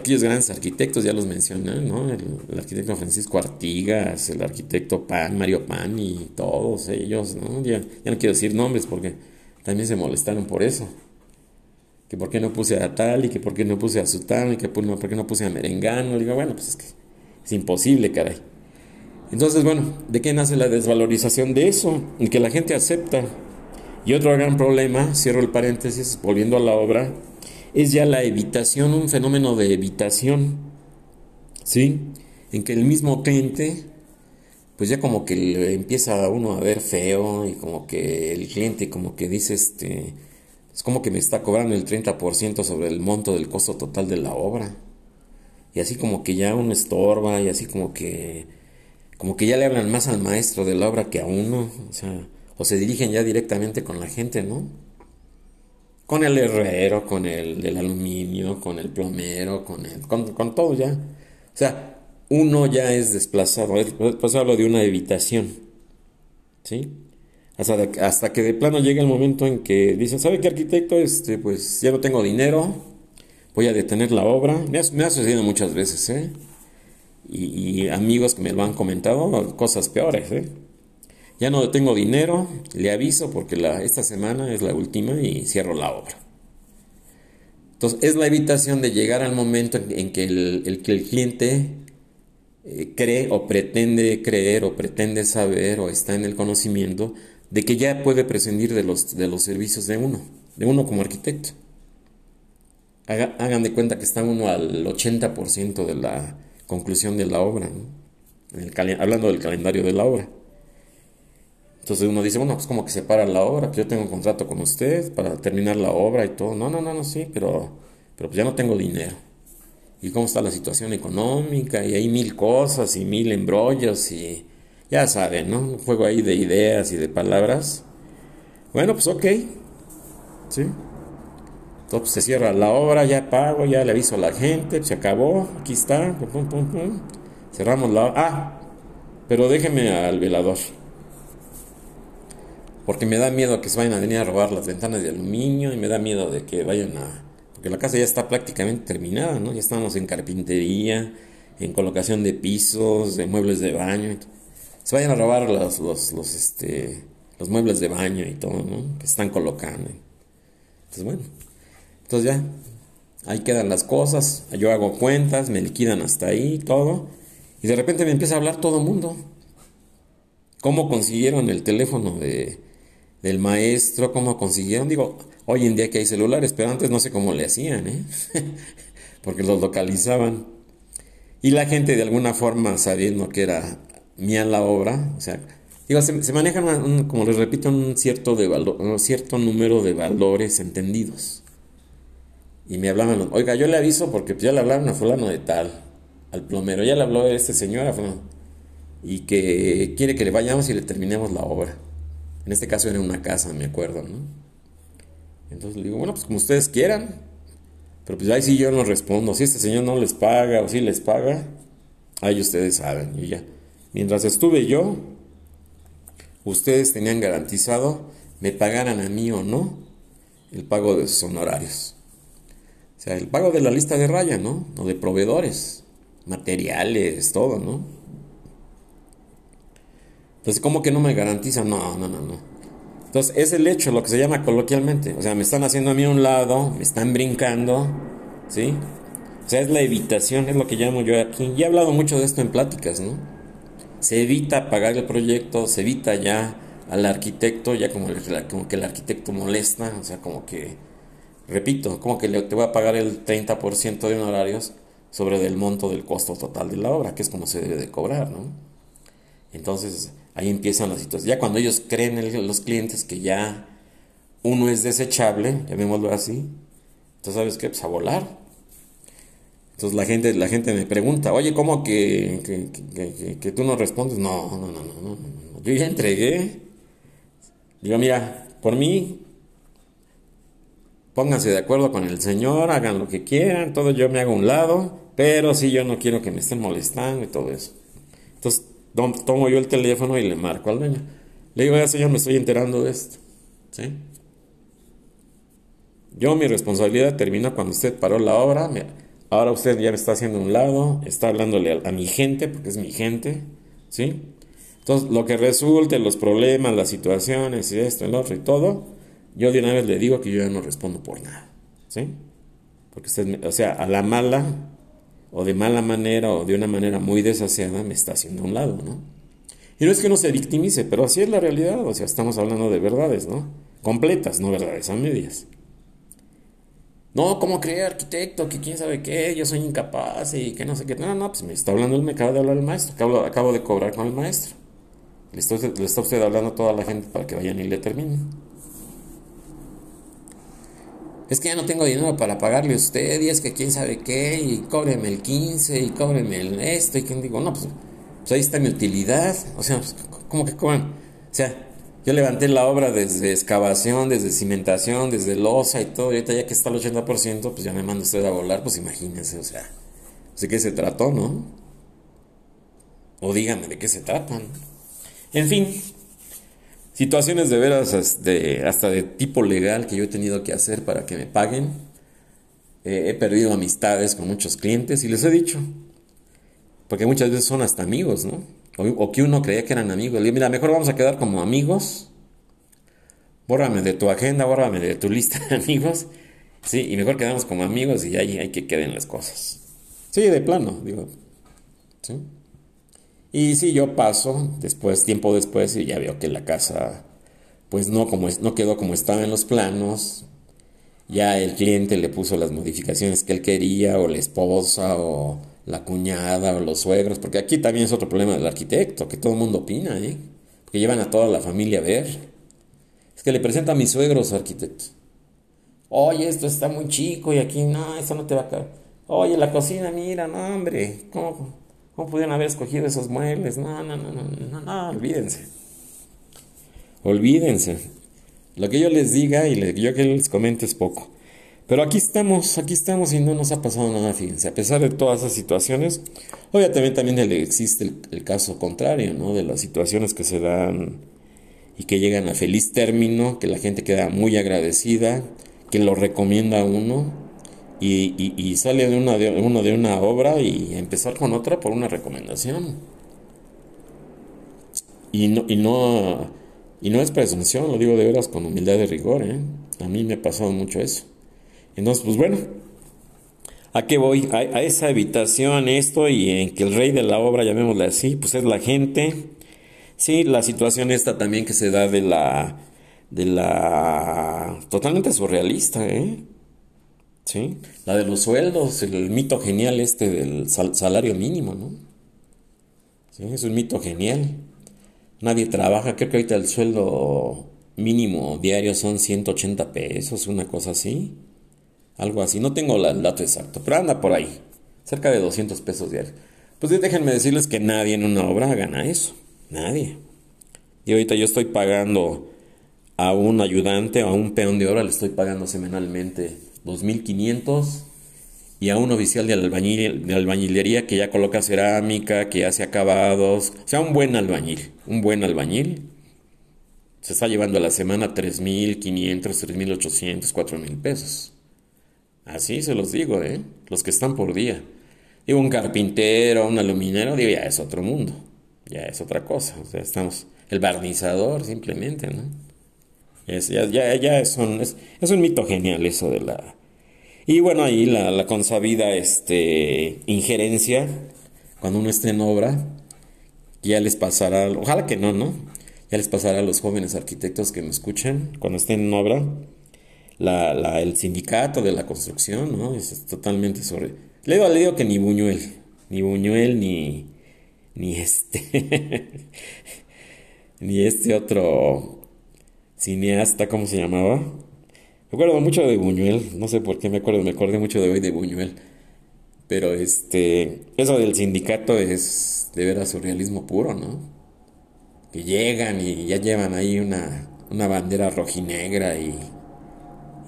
aquellos grandes arquitectos, ya los mencioné, ¿no? El, arquitecto Francisco Artigas, el arquitecto Pan, Mario Pan y todos ellos, ¿no? Ya, no quiero decir nombres porque también se molestaron por eso. Que por qué no puse a tal y que por qué no puse a Sutano y que por, qué no puse a Merengano. Digo, bueno, pues es que es imposible, caray. Entonces, bueno, ¿de qué nace la desvalorización de eso? Que la gente acepta. Y otro gran problema, cierro el paréntesis, volviendo a la obra, es ya la evitación, un fenómeno de evitación, ¿sí? En que el mismo cliente, pues ya como que le empieza a uno a ver feo y como que el cliente como que dice, este, es como que me está cobrando el 30% sobre el monto del costo total de la obra. Y así como que ya uno estorba y así como que, como que ya le hablan más al maestro de la obra que a uno, o sea, o se dirigen ya directamente con la gente, ¿no? Con el herrero, con el del aluminio, con el plomero, con, el, con, todo ya. O sea, uno ya es desplazado, pues hablo de una evitación, ¿sí? Hasta, hasta que de plano llega el momento en que dicen, ¿sabe qué arquitecto? Este, pues ya no tengo dinero, voy a detener la obra. Me ha, me ha sucedido muchas veces, ¿eh? Y, y, amigos que me lo han comentado, cosas peores, ¿eh? Ya no tengo dinero, le aviso porque esta semana es la última y cierro la obra. Entonces, es la evitación de llegar al momento en, que, el, el cliente eh, cree o pretende creer o pretende saber o está en el conocimiento de que ya puede prescindir de los, de los servicios de uno, de uno como arquitecto. hagan de cuenta que está uno al 80% de la conclusión de la obra, hablando del calendario de la obra. Entonces uno dice, bueno, pues como que se para la obra, pues yo tengo un contrato con usted para terminar la obra y todo. No, no, no, no, sí, pero, pero pues ya no tengo dinero. ¿Y cómo está la situación económica? Y hay mil cosas y mil embrollos y ya saben, ¿no? Un juego ahí de ideas y de palabras. Bueno, pues ok. ¿Sí? Entonces se cierra la obra, ya pago, ya le aviso a la gente, se acabó, aquí está, pum, pum, pum. Cerramos la. Ah, pero déjeme al velador porque me da miedo que se vayan a venir a robar las ventanas de aluminio y me da miedo de que vayan a... Porque la casa ya está prácticamente terminada, ¿no? Ya estamos en carpintería, en colocación de pisos, de muebles de baño. Se vayan a robar los, los, los, este, los muebles de baño y todo, ¿no? Que están colocando. Entonces, bueno. Entonces ya, ahí quedan las cosas. Yo hago cuentas, me liquidan hasta ahí, todo. Y de repente me empieza a hablar todo mundo. ¿Cómo consiguieron el teléfono de del maestro, cómo consiguieron. Digo, hoy en día que hay celulares, pero antes no sé cómo le hacían, ¿eh? porque los localizaban. Y la gente de alguna forma, sabiendo que era mía la obra, o sea, digo, se, manejan, como les repito, un cierto, de un cierto número de valores entendidos. Y me hablaban, oiga, yo le aviso porque ya le hablaron a fulano de tal, al plomero, ya le habló a este señor, a y que quiere que le vayamos y le terminemos la obra. En este caso era una casa, me acuerdo, ¿no? Entonces le digo, bueno, pues como ustedes quieran. Pero pues ahí sí yo no respondo. Si este señor no les paga o si les paga, ahí ustedes saben. Y ya. Mientras estuve yo, ustedes tenían garantizado, me pagaran a mí o no, el pago de sus honorarios. O sea, el pago de la lista de raya, ¿no? O de proveedores, materiales, todo, ¿no? Entonces, ¿cómo que no me garantizan? No, no, no, no. Entonces, es el hecho, lo que se llama coloquialmente. O sea, me están haciendo a mí a un lado, me están brincando, ¿sí? O sea, es la evitación, es lo que llamo yo aquí. Y he hablado mucho de esto en pláticas, ¿no? Se evita pagar el proyecto, se evita ya al arquitecto, ya como, como que el arquitecto molesta, o sea, como que, repito, como que te voy a pagar el 30% de honorarios sobre el monto del costo total de la obra, que es como se debe de cobrar, ¿no? Entonces, Ahí empiezan las situaciones. Ya cuando ellos creen en los clientes que ya uno es desechable, llamémoslo así, entonces sabes qué, pues a volar. Entonces la gente, la gente me pregunta, oye, ¿cómo que, que, que, tú no respondes? No, no, no, no, no, yo ya entregué. Digo, mira, por mí, pónganse de acuerdo con el Señor, hagan lo que quieran, todo yo me hago un lado, pero sí yo no quiero que me estén molestando y todo eso. Entonces tomo yo el teléfono y le marco al dueño. Le digo, señor, me estoy enterando de esto. ¿Sí? Yo mi responsabilidad termina cuando usted paró la obra, ahora usted ya me está haciendo un lado, está hablándole a, a mi gente, porque es mi gente, ¿sí? Entonces, lo que resulte, los problemas, las situaciones y esto, el otro y todo, yo de una vez le digo que yo ya no respondo por nada. ¿Sí? Porque usted, o sea, a la mala, o de mala manera, o de una manera muy desaseada, me está haciendo a un lado, ¿no? Y no es que uno se victimice, pero así es la realidad. O sea, estamos hablando de verdades, ¿no? Completas, no verdades a medias. No, ¿cómo cree arquitecto? Que quién sabe qué, yo soy incapaz y que no sé qué. No, no, pues me está hablando, me acaba de hablar el maestro, acabo, de cobrar con el maestro. Le está, usted, hablando a toda la gente para que vayan y le terminen. Es que ya no tengo dinero para pagarle a usted, y es que quién sabe qué, y cóbreme el 15, y cóbreme el esto, y quien digo, no, pues, pues, ahí está mi utilidad. O sea, pues, ¿cómo que cobran? O sea, yo levanté la obra desde excavación, desde cimentación, desde losa y todo, y ahorita ya que está el 80%, pues ya me manda usted a volar, pues imagínense, o sea, ¿de qué se trató, no? O dígame de qué se tratan. En fin, situaciones de veras este, hasta de tipo legal que yo he tenido que hacer para que me paguen. Eh, he perdido amistades con muchos clientes y les he dicho, porque muchas veces son hasta amigos, ¿no? O, que uno creía que eran amigos. Le digo, mira, mejor vamos a quedar como amigos. Bórrame de tu agenda, bórrame de tu lista de amigos. Sí, y mejor quedamos como amigos y ahí hay que queden las cosas. Sí, de plano, digo. ¿Sí? Y si yo paso, después, tiempo después, y ya veo que la casa, pues no, como no quedó como estaba en los planos. Ya el cliente le puso las modificaciones que él quería, o la esposa, o la cuñada, o los suegros, porque aquí también es otro problema del arquitecto, que todo el mundo opina, ¿eh? Que llevan a toda la familia a ver. Es que le presenta a mis suegros arquitecto. Oye, esto está muy chico y aquí no, esto no te va a caer. Oye, la cocina, mira, no, hombre, ¿cómo? ¿Cómo pudieron haber escogido esos muebles? No, no, no, no, no, no, olvídense. Olvídense. Lo que yo les diga y que yo que les comente es poco. Pero aquí estamos, aquí estamos y no nos ha pasado nada, fíjense. A pesar de todas esas situaciones, obviamente también existe el, el, caso contrario, ¿no? De las situaciones que se dan y que llegan a feliz término, que la gente queda muy agradecida, que lo recomienda a uno y, sale de una, de, uno de una obra y empezar con otra por una recomendación. Y no, y no, y no es presunción, lo digo de veras con humildad de rigor, ¿eh? A mí me ha pasado mucho eso. Entonces, pues bueno, ¿a qué voy? A, a esa habitación, esto, y en que el rey de la obra, llamémosle así, pues es la gente. Sí, la situación esta también que se da de la, de la, totalmente surrealista, ¿eh? ¿Sí? La de los sueldos, el mito genial este del salario mínimo, ¿no? ¿Sí? Es un mito genial. Nadie trabaja, creo que ahorita el sueldo mínimo diario son 180 pesos, una cosa así. Algo así, no tengo el dato exacto, pero anda por ahí, cerca de 200 pesos diarios. Pues déjenme decirles que nadie en una obra gana eso, nadie. Y ahorita yo estoy pagando a un ayudante, a un peón de obra, le estoy pagando semanalmente 2.500 y a un oficial de, albañil, de albañilería que ya coloca cerámica, que hace acabados, o sea, un buen albañil, un buen albañil, se está llevando a la semana 3.500, 3.800, 4.000 pesos. Así se los digo, ¿eh? Los que están por día. Digo, un carpintero, un aluminero, digo, ya es otro mundo, ya es otra cosa, o sea, estamos, el barnizador simplemente, ¿no? Es, ya, ya, es, un, es, un mito genial eso de la... Y bueno, ahí la, la consabida este, injerencia, cuando uno esté en obra, ya les pasará, ojalá que no, ¿no? Ya les pasará a los jóvenes arquitectos que me escuchan cuando estén en obra, la, la, el sindicato de la construcción, ¿no? Es, totalmente sobre... Le digo, le digo que ni Buñuel, ni Buñuel, ni, ni este, ni este otro cineasta, ¿cómo se llamaba? Me acuerdo mucho de Buñuel, no sé por qué me acuerdo, me acordé mucho de hoy de Buñuel. Pero este, eso del sindicato es de veras surrealismo puro, ¿no? Que llegan y ya llevan ahí una, una bandera rojinegra y,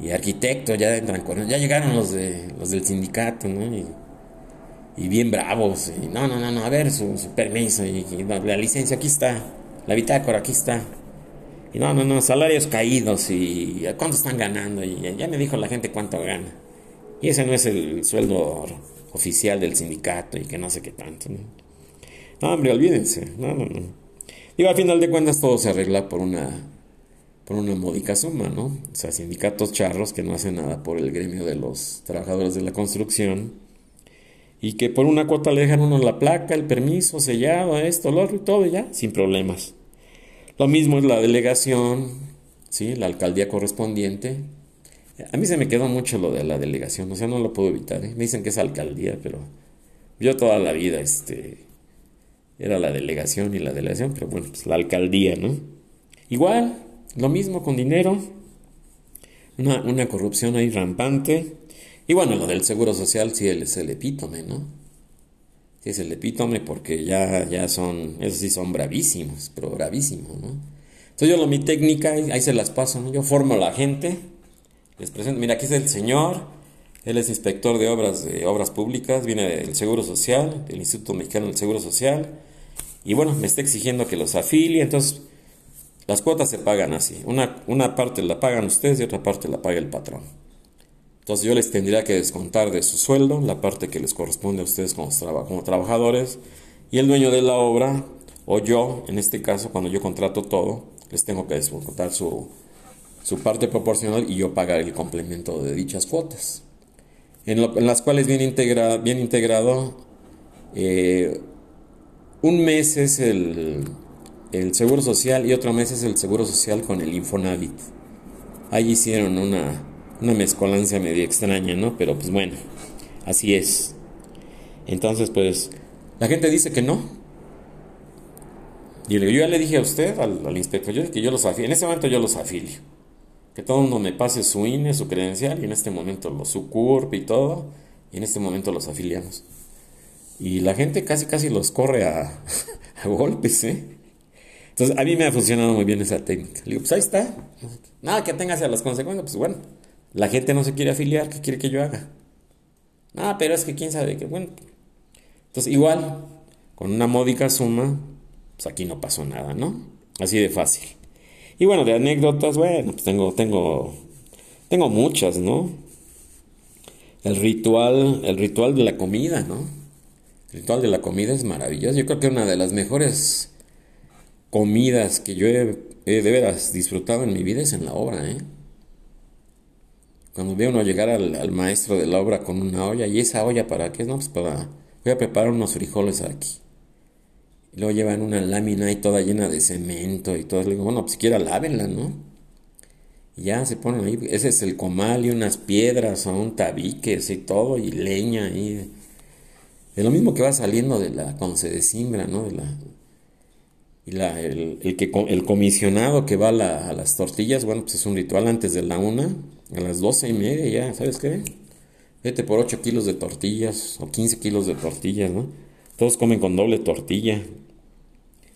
y arquitectos ya entran con ya llegaron los de los del sindicato, ¿no? Y, y bien bravos, y no, no, no, no, a ver su, permiso y, la licencia aquí está, la bitácora aquí está Y no, no, no, salarios caídos y cuánto están ganando. Y ya me dijo la gente cuánto gana. Y ese no es el sueldo oficial del sindicato y que no sé qué tanto. No, hombre, olvídense. No, no, no. Digo, al final de cuentas todo se arregla por una por una módica suma, ¿no? O sea, sindicatos charros que no hacen nada por el gremio de los trabajadores de la construcción y que por una cuota le dejan uno la placa, el permiso, sellado, esto, lo otro y todo, ya, sin problemas. Lo mismo es la delegación, ¿sí? La alcaldía correspondiente. A mí se me quedó mucho lo de la delegación, o sea, no lo puedo evitar. ¿eh? Me dicen que es alcaldía, pero yo toda la vida, este, era la delegación y la delegación, pero bueno, pues la alcaldía, ¿no? Igual, lo mismo con dinero, una, una corrupción ahí rampante. Y bueno, lo del seguro social sí es el epítome, ¿no? Es el epítome porque ya, ya son, esos sí son bravísimos, pero bravísimos, ¿no? Entonces yo lo, mi técnica, ahí se las paso, ¿no? Yo formo a la gente, les presento, mira, aquí es el señor, él es inspector de obras, de obras públicas, viene del Seguro Social, del Instituto Mexicano del Seguro Social, y bueno, me está exigiendo que los afilie, entonces las cuotas se pagan así. Una, una parte la pagan ustedes y otra parte la paga el patrón. Entonces yo les tendría que descontar de su sueldo la parte que les corresponde a ustedes como, trabajadores y el dueño de la obra o yo, en este caso, cuando yo contrato todo, les tengo que descontar su, su parte proporcional y yo pagar el complemento de dichas cuotas. En, las cuales viene, bien integrado, eh, un mes es el, el Seguro Social y otro mes es el Seguro Social con el Infonavit. Ahí hicieron una, una mezcolancia medio extraña, ¿no? Pero pues bueno, así es. Entonces, pues, la gente dice que no. Y yo ya le dije a usted, al, inspector, yo, que yo los afilio. En ese momento yo los afilio. Que todo el mundo me pase su INE, su credencial, y en este momento lo, su CURP y todo, y en este momento los afiliamos. Y la gente casi casi los corre a, a golpes, ¿eh? Entonces, a mí me ha funcionado muy bien esa técnica. Le digo, pues ahí está. Nada que tenga hacia las consecuencias, pues bueno, la gente no se quiere afiliar, ¿qué quiere que yo haga? Ah, pero es que quién sabe qué, bueno. Entonces, igual, con una módica suma, pues aquí no pasó nada, ¿no? Así de fácil. Y bueno, de anécdotas, bueno, pues tengo, tengo, tengo muchas, ¿no? El ritual, el ritual de la comida, ¿no? El ritual de la comida es maravilloso. Yo creo que una de las mejores comidas que yo he, de veras disfrutado en mi vida es en la obra, ¿eh? Cuando veo uno llegar al, maestro de la obra con una olla, ¿y esa olla para qué? No, pues para, voy a preparar unos frijoles aquí. Y luego llevan una lámina ahí toda llena de cemento y todo. Le digo, bueno, pues siquiera lávenla, ¿no? Y ya se ponen ahí, ese es el comal y unas piedras o un tabique y todo, y leña ahí. Lo mismo que va saliendo de la, cuando se desimbra, ¿no? Y la, el, que, el comisionado que va a, las tortillas, bueno, pues es un ritual antes de la una, a las doce y media ya, ¿sabes qué? Vete por 8 kilos de tortillas o 15 kilos de tortillas, ¿no? Todos comen con doble tortilla.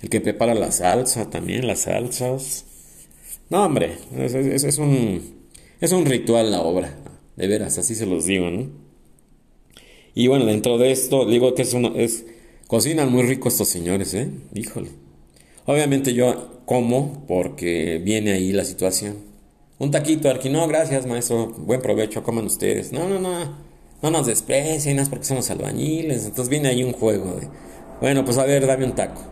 El que prepara la salsa también, las salsas. No, hombre, es, es, un, es un ritual la obra, de veras, así se los digo, ¿no? Y bueno, dentro de esto, digo que es uno, es, cocinan muy rico estos señores, ¿eh? Híjole. Obviamente yo como porque viene ahí la situación. Un taquito aquí, no, gracias maestro, buen provecho, coman ustedes. No, no, no, no nos desprecien, es porque somos albañiles. Entonces viene ahí un juego de, bueno, pues a ver, dame un taco.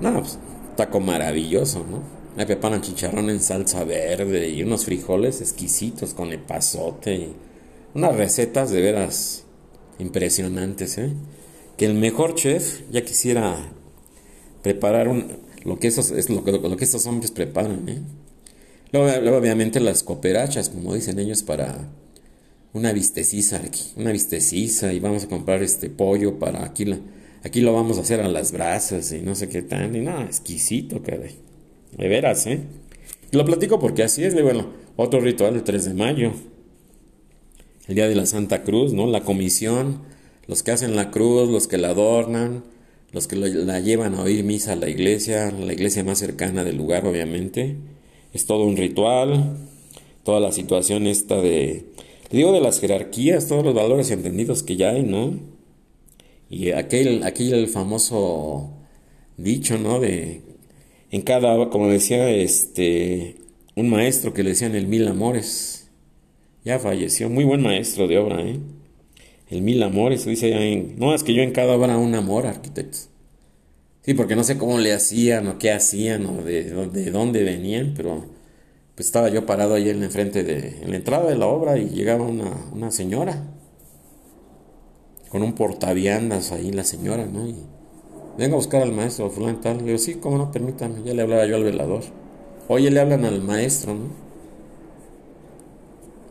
No, pues taco maravilloso, ¿no? Me preparan chicharrón en salsa verde y unos frijoles exquisitos con epazote y unas recetas de veras impresionantes, ¿eh? Que el mejor chef ya quisiera preparar lo, que esos, es lo, lo que estos hombres preparan. ¿eh? Luego, obviamente las cooperachas, como dicen ellos, para una visteciza aquí, una visteciza y vamos a comprar este pollo para aquí, la, aquí lo vamos a hacer a las brasas y no sé qué tan, y nada, exquisito, caray. De veras, ¿eh? lo platico porque así es, bueno, otro ritual del 3 de mayo, el día de la Santa Cruz, ¿no? La comisión, los que hacen la cruz, los que la adornan, los que la llevan a oír misa a la iglesia, la iglesia más cercana del lugar, obviamente. Es todo un ritual, toda la situación esta de, digo, de las jerarquías, todos los valores entendidos que ya hay, ¿no? Y aquel, aquel el famoso dicho, ¿no? De en cada, como decía, este, un maestro que le decían el Mil Amores. Ya falleció, muy buen maestro de obra, ¿eh? El Mil Amores, dice en, no, es que yo en cada obra un amor, arquitectos. Sí, porque no sé cómo le hacían o qué hacían o de, de dónde venían, pero pues estaba yo parado ahí en frente de, la entrada de la obra y llegaba una, señora con un portaviandas ahí la señora, ¿no? Y venga a buscar al maestro fulano tal. Le digo, sí, cómo no, permítame, ya le hablaba yo al velador. Oye, le hablan al maestro, ¿no?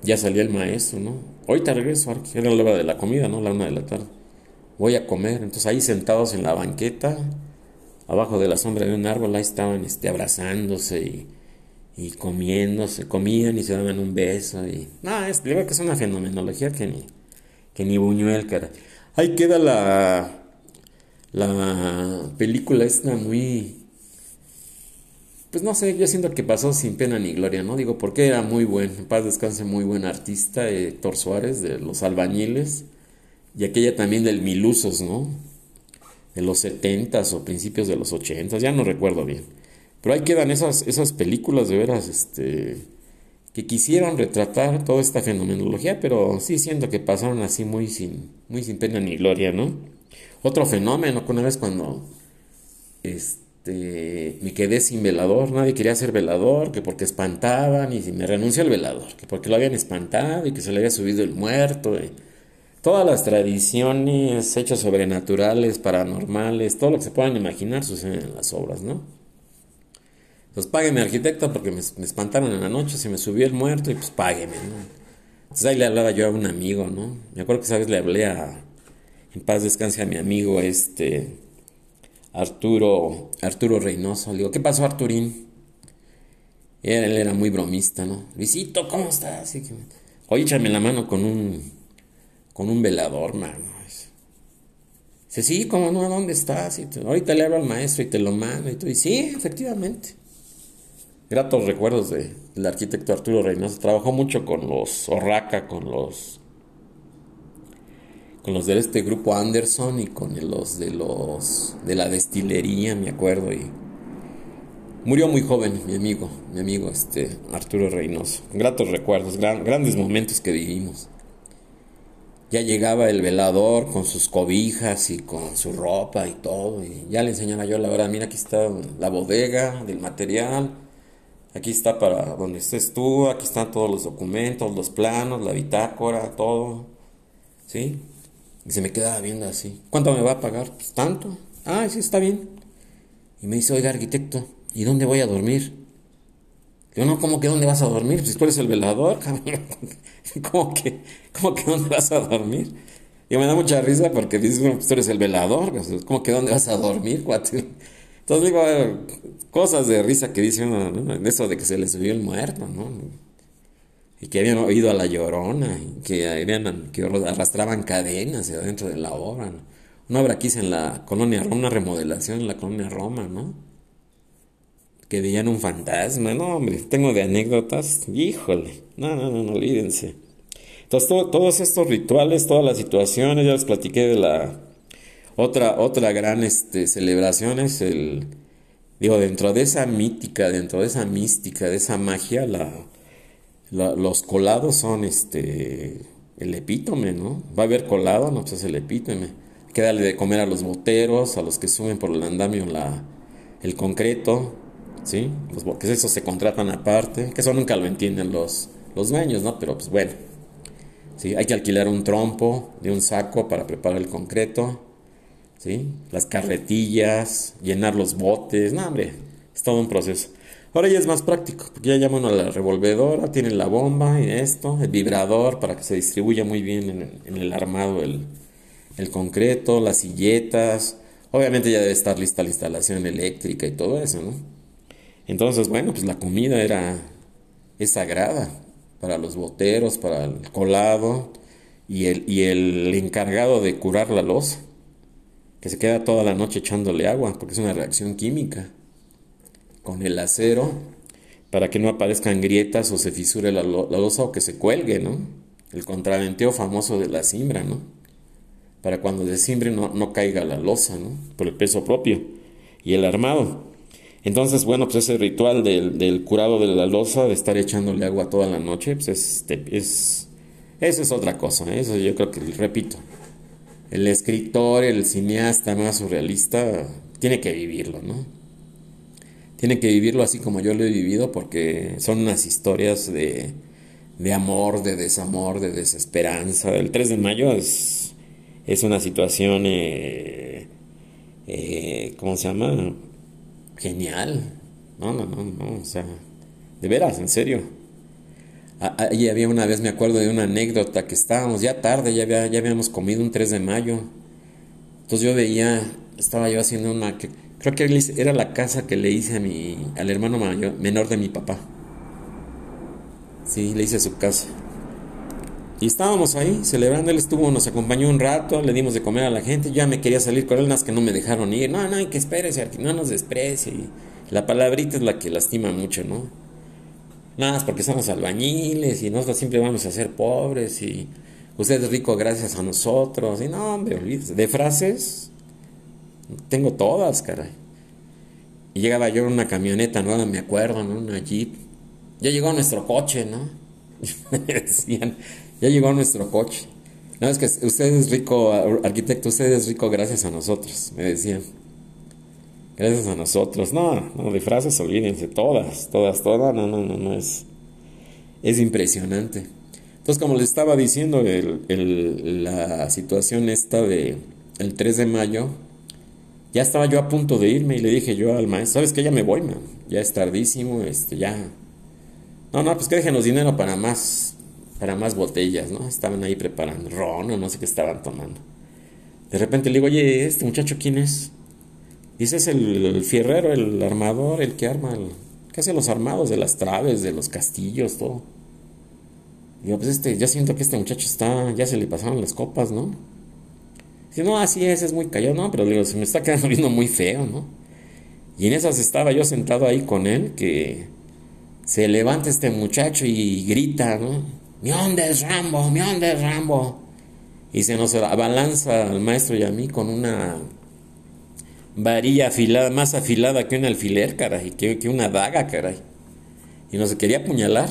Ya salió el maestro, ¿no? Hoy te regreso, era la hora de la comida, ¿no? La una de la tarde. Voy a comer. Entonces ahí sentados en la banqueta, abajo de la sombra de un árbol, ahí estaban este, abrazándose y, y comiéndose, comían y se daban un beso. Y... No, es, digo que es una fenomenología que ni, que ni Buñuel, cara. Ahí queda la, la película esta muy pues no sé, yo siento que pasó sin pena ni gloria, ¿no? Digo, porque era muy buen, en paz descanse, muy buen artista, Héctor Suárez, de Los Albañiles, y aquella también del Milusos, ¿no? De los setentas o principios de los ochentas, ya no recuerdo bien. Pero ahí quedan esas, esas películas de veras, este, que quisieron retratar toda esta fenomenología, pero sí siento que pasaron así muy sin, muy sin pena ni gloria, ¿no? Otro fenómeno que una vez cuando, este, me quedé sin velador, nadie quería ser velador, que porque espantaban y me renunció el velador, que porque lo habían espantado y que se le había subido el muerto. Todas las tradiciones, hechos sobrenaturales, paranormales, todo lo que se puedan imaginar sucede en las obras, ¿no? Pues págueme arquitecto porque me, espantaron en la noche, se me subió el muerto y pues págueme, ¿no? Entonces ahí le hablaba yo a un amigo, ¿no? Me acuerdo que esa vez le hablé a, en paz descanse a mi amigo este, Arturo, Arturo Reynoso. Le digo, ¿qué pasó, Arturín? Él, era muy bromista, ¿no? Luisito, ¿cómo estás? Oye, échame la mano con un, con un velador, mano. Dice, sí, ¿cómo no? ¿Dónde estás? ahorita le hablo al maestro y te lo mando. Y tú dices, sí, efectivamente. Gratos recuerdos de, del arquitecto Arturo Reynoso. Trabajó mucho con los Orraca, con los con los de este grupo Anderson y con los de los de la destilería, me acuerdo y murió muy joven mi amigo, mi amigo este Arturo Reynoso. Gratos recuerdos, grandes momentos que vivimos. Ya llegaba el velador con sus cobijas y con su ropa y todo y ya le enseñaba yo la verdad, mira aquí está la bodega del material. Aquí está para donde estés tú, aquí están todos los documentos, los planos, la bitácora, todo. ¿Sí? Y se me quedaba viendo así. ¿Cuánto me va a pagar? Pues tanto. Ah, sí, está bien. Y me dice, oiga, arquitecto, ¿y dónde voy a dormir? Yo no, ¿cómo que dónde vas a dormir? Pues tú eres el velador, ¿Cómo que, cómo que dónde vas a dormir? Y me da mucha risa porque dices, bueno, pues tú eres el velador, ¿cómo que dónde vas a dormir, cuate? Entonces digo, cosas de risa que dice uno, ¿no? Eso de que se le subió el muerto, ¿no? y que habían oído a la llorona, y que, habían, que arrastraban cadenas dentro de la obra. Una obra que hice en la colonia Roma, una remodelación en la colonia Roma, ¿no? Que veían un fantasma, no, hombre, tengo de anécdotas, híjole, no, no, no, no olvídense. Entonces, todos estos rituales, todas las situaciones, ya les platiqué de la otra, otra gran este, celebración es el, digo, dentro de esa mítica, dentro de esa mística, de esa magia, la, los colados son este el epítome, ¿no? Va a haber colado, no, pues es el epítome. Hay que de comer a los boteros, a los que suben por el andamio la, el concreto, ¿sí? Los, porque eso se contratan aparte, que eso nunca lo entienden los, los dueños, ¿no? Pero pues bueno, ¿sí? Hay que alquilar un trompo de un saco para preparar el concreto, ¿sí? Las carretillas, llenar los botes, no, hombre, es todo un proceso. Ahora ya es más práctico, porque ya llaman a la revolvedora, tienen la bomba y esto, el vibrador para que se distribuya muy bien en, el armado el, el, concreto, las silletas. Obviamente ya debe estar lista la instalación eléctrica y todo eso, ¿no? Entonces, bueno, pues la comida era es sagrada para los boteros, para el colado y el, y el encargado de curar la losa, que se queda toda la noche echándole agua, porque es una reacción química con el acero para que no aparezcan grietas o se fisure la, losa o que se cuelgue, ¿no? El contraventeo famoso de la cimbra, ¿no? Para cuando de no, no caiga la losa, ¿no? Por el peso propio. Y el armado. Entonces, bueno, pues ese ritual del, curado de la losa, de estar echándole agua toda la noche, pues este, es, eso es otra cosa. ¿eh? Eso yo creo que, repito, el escritor, el cineasta más surrealista, tiene que vivirlo, ¿no? Tiene que vivirlo así como yo lo he vivido porque son unas historias de, de amor, de desamor, de desesperanza. El 3 de mayo es, es una situación, eh, eh, ¿cómo se llama? Genial. No, no, no, no, o sea, de veras, en serio. Ahí había una vez, me acuerdo de una anécdota, que estábamos ya tarde, ya, había, ya habíamos comido un 3 de mayo. Entonces yo veía, estaba yo haciendo una, creo que era la casa que le hice a mi, al hermano mayor, menor de mi papá. Sí, le hice su casa. Estábamos ahí celebrando, él estuvo, nos acompañó un rato, le dimos de comer a la gente, ya me quería salir con él, más que no me dejaron ir. No, no, hay que espérese, no nos desprecie. La palabrita es la que lastima mucho, ¿no? Nada más porque somos albañiles y nosotros siempre vamos a ser pobres y usted es rico gracias a nosotros. Y no, hombre, olvídese. De frases, tengo todas, caray. Y llegaba yo en una camioneta nueva, me acuerdo, ¿no? Una Jeep. Ya llegó nuestro coche, ¿no? decían, ya llegó nuestro coche. No, es que usted es rico, arquitecto, usted es rico gracias a nosotros, me decían. Gracias a nosotros. No, no, de frases olvídense, todas, todas, todas, no, no, no, no, es, es impresionante. Entonces, como les estaba diciendo, el, la situación esta de el 3 de mayo, ya estaba yo a punto de irme y le dije yo al maestro, ¿sabes qué? Ya me voy. Ya es tardísimo, este, ya. No, no, pues que déjenos dinero para más, para más botellas, ¿no? Estaban ahí preparando ron o no sé qué estaban tomando. De repente le digo, oye, ¿este muchacho quién es? Dice, es el, fierrero, el armador, el que arma, el, que hace los armados de las traves, de los castillos, todo. Digo, pues este, ya siento que este muchacho está, ya se le pasaron las copas, ¿no? Dice, no, así es, es muy callado, no, pero digo, se me está quedando viendo muy feo, ¿no? Y en esas estaba yo sentado ahí con él, que se levanta este muchacho y grita, ¿no? Mi onda es Rambo, mi onda es Rambo. Y se nos abalanza al maestro y a mí con una varilla afilada, más afilada que un alfiler, caray, que, que una daga, caray. Y nos quería apuñalar.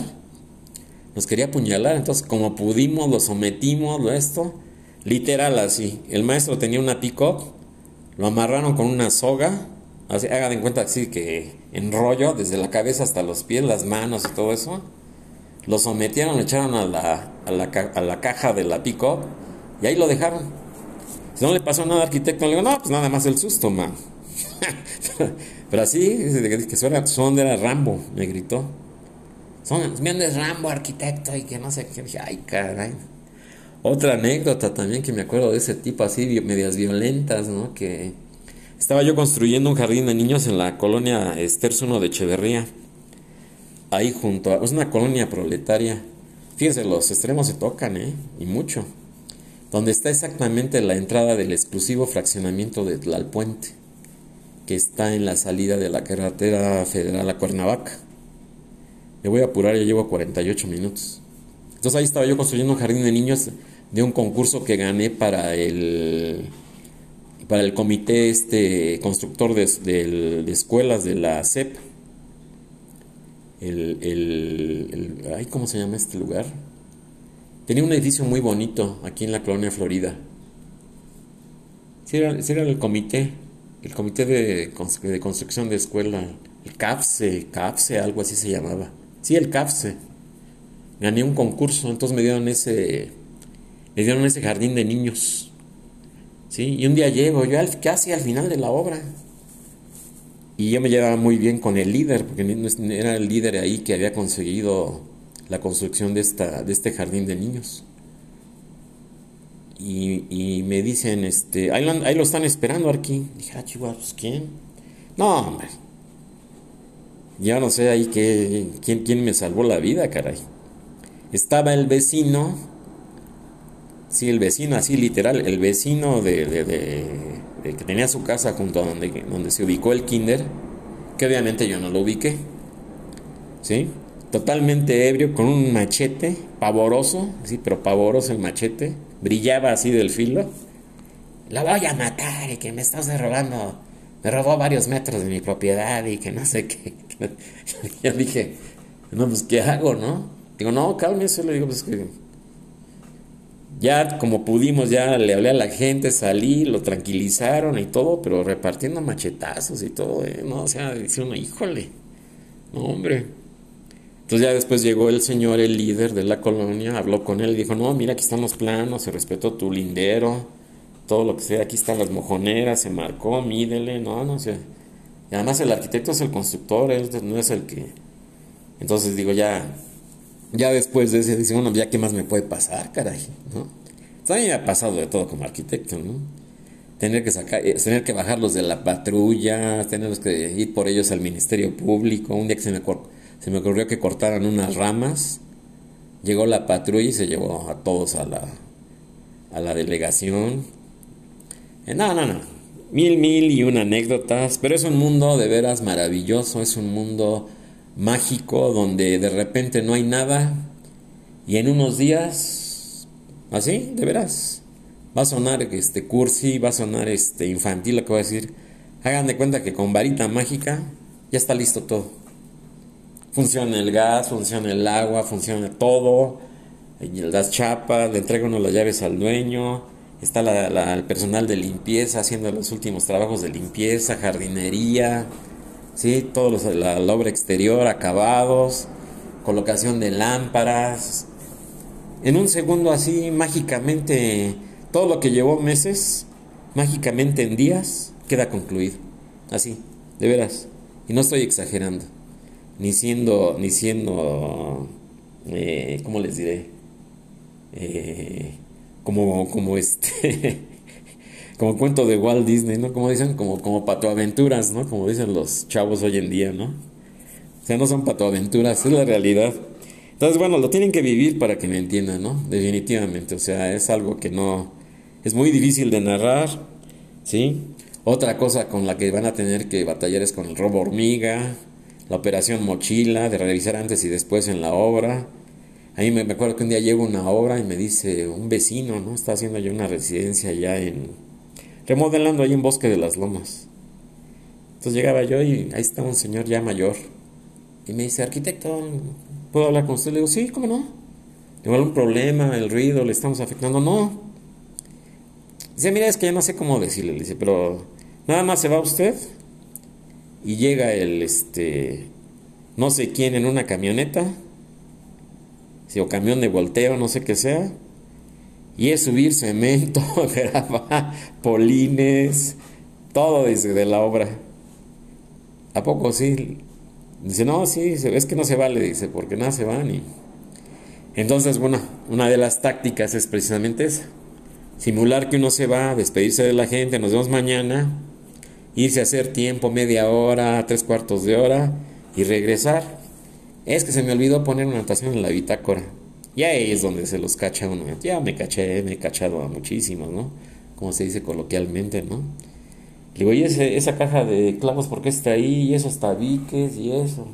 Nos quería apuñalar, entonces como pudimos, lo sometimos, lo esto, literal así. El maestro tenía una pick lo amarraron con una soga, así, hagan en cuenta así que en rollo, desde la cabeza hasta los pies, las manos y todo eso. Lo sometieron, lo echaron a la, a la, a la caja de la pick y ahí lo dejaron. Si no le pasó nada al arquitecto, le digo, no, pues nada más el susto, man. Pero así, que suena, son de Rambo, me gritó. Son, me andes Rambo, arquitecto, y que no sé qué. Dije, ay, caray. Otra anécdota también que me acuerdo de ese tipo así, medias violentas, ¿no? Que estaba yo construyendo un jardín de niños en la colonia Esterzuno de Echeverría. Ahí junto a... Es una colonia proletaria. Fíjense, los extremos se tocan, ¿eh? Y mucho donde está exactamente la entrada del exclusivo fraccionamiento de Tlalpuente, que está en la salida de la carretera federal a Cuernavaca. Me voy a apurar, ya llevo 48 minutos. Entonces ahí estaba yo construyendo un jardín de niños de un concurso que gané para el para el comité este constructor de, de, escuelas de la CEP. El, el, el, ¿cómo se llama este lugar? Tenía un edificio muy bonito aquí en la colonia Florida. Sí era, el comité, el comité de, de, construcción de escuela, el CAPSE, CAPSE, algo así se llamaba. Sí, el CAPSE. Gané un concurso, entonces me dieron ese, me dieron ese jardín de niños. Sí, y un día llego, yo casi al final de la obra. Y yo me llevaba muy bien con el líder, porque era el líder ahí que había conseguido la construcción de, esta, de este jardín de niños. Y, me dicen, este, ahí lo, están esperando aquí. Dije, ah, chihuahua, pues, ¿quién? No, hombre. Ya no sé ahí que, quién, quién me salvó la vida, caray. Estaba el vecino, sí, el vecino, así literal, el vecino de, que tenía su casa junto a donde, donde se ubicó el kinder, que obviamente yo no lo ubiqué. ¿Sí? totalmente ebrio, con un machete, pavoroso, sí, pero pavoroso el machete, brillaba así del filo. La voy a matar y que me estás robando me robó varios metros de mi propiedad y que no sé qué. ya dije, no, pues ¿qué hago, no? Digo, no, cálmese, le digo, pues que ya como pudimos, ya le hablé a la gente, salí, lo tranquilizaron y todo, pero repartiendo machetazos y todo, ¿eh? ¿no? O sea, dice uno, híjole, no, hombre. Entonces ya después llegó el señor, el líder de la colonia, habló con él y dijo, no, mira, aquí están los planos, se respetó tu lindero, todo lo que sea, aquí están las mojoneras, se marcó, mídele, no, no sé. Y además el arquitecto es el constructor, él no es el que... Entonces digo, ya, ya después de ese, dice, bueno, ya qué más me puede pasar, caray, ¿no? me ha pasado de todo como arquitecto, ¿no? Tener que sacar, eh, tener que bajarlos de la patrulla, tener que ir por ellos al Ministerio Público. Un día que se me, se me ocurrió que cortaran unas ramas, llegó la patrulla y se llevó a todos a la, a la delegación. Eh, no, no, no. Mil, mil y una anécdotas, pero es un mundo de veras maravilloso, es un mundo mágico donde de repente no hay nada y en unos días, así, de veras, va a sonar este cursi, va a sonar este infantil lo que voy a decir. Hagan de cuenta que con varita mágica ya está listo todo. Funciona el gas, funciona el agua, funciona todo. Las chapas, le entrega uno las llaves al dueño. Está el personal de limpieza haciendo los últimos trabajos de limpieza, jardinería, ¿sí? Todo la, obra exterior, acabados, colocación de lámparas. En un segundo así, mágicamente, todo lo que llevó meses, mágicamente en días, queda concluido. Así, de veras. Y no estoy exagerando. Ni siendo, ni siendo, eh, ¿cómo les diré? Eh, como, como este... como cuento de Walt Disney, ¿no? Como dicen, como, como patoaventuras, ¿no? Como dicen los chavos hoy en día, ¿no? O sea, no son patoaventuras, es la realidad. Entonces, bueno, lo tienen que vivir para que me entiendan, ¿no? Definitivamente, o sea, es algo que no... Es muy difícil de narrar, ¿sí? Otra cosa con la que van a tener que batallar es con el robo hormiga, la operación mochila, de revisar antes y después en la obra. A mí me acuerdo que un día llego una obra y me dice un vecino, ¿no? Está haciendo yo una residencia allá en, remodelando ahí en Bosque de las Lomas. Entonces llegaba yo y ahí estaba un señor ya mayor. Y me dice, arquitecto, ¿puedo hablar con usted? Le digo, sí, ¿cómo no? ¿Tengo algún problema? ¿El ruido le estamos afectando? No. Dice, mira, es que ya no sé cómo decirle. Le dice, pero nada más se va usted y llega el, este, no sé quién en una camioneta, si o camión de volteo, no sé qué sea, y es subir cemento, grava, polines, todo dice de la obra. ¿A poco sí? Dice, no, sí, es que no se vale, dice, porque nada se van. Y... Entonces, bueno, una de las tácticas es precisamente esa. Simular que uno se va, despedirse de la gente, nos vemos mañana, irse a hacer tiempo, media hora, tres cuartos de hora y regresar. Es que se me olvidó poner una anotación en la bitácora. Y ahí es donde se los cacha uno. Ya me caché, me he cachado a muchísimos, ¿no? Como se dice coloquialmente, ¿no? Le digo, ¿y esa caja de clavos por qué está ahí? Y esos tabiques y eso.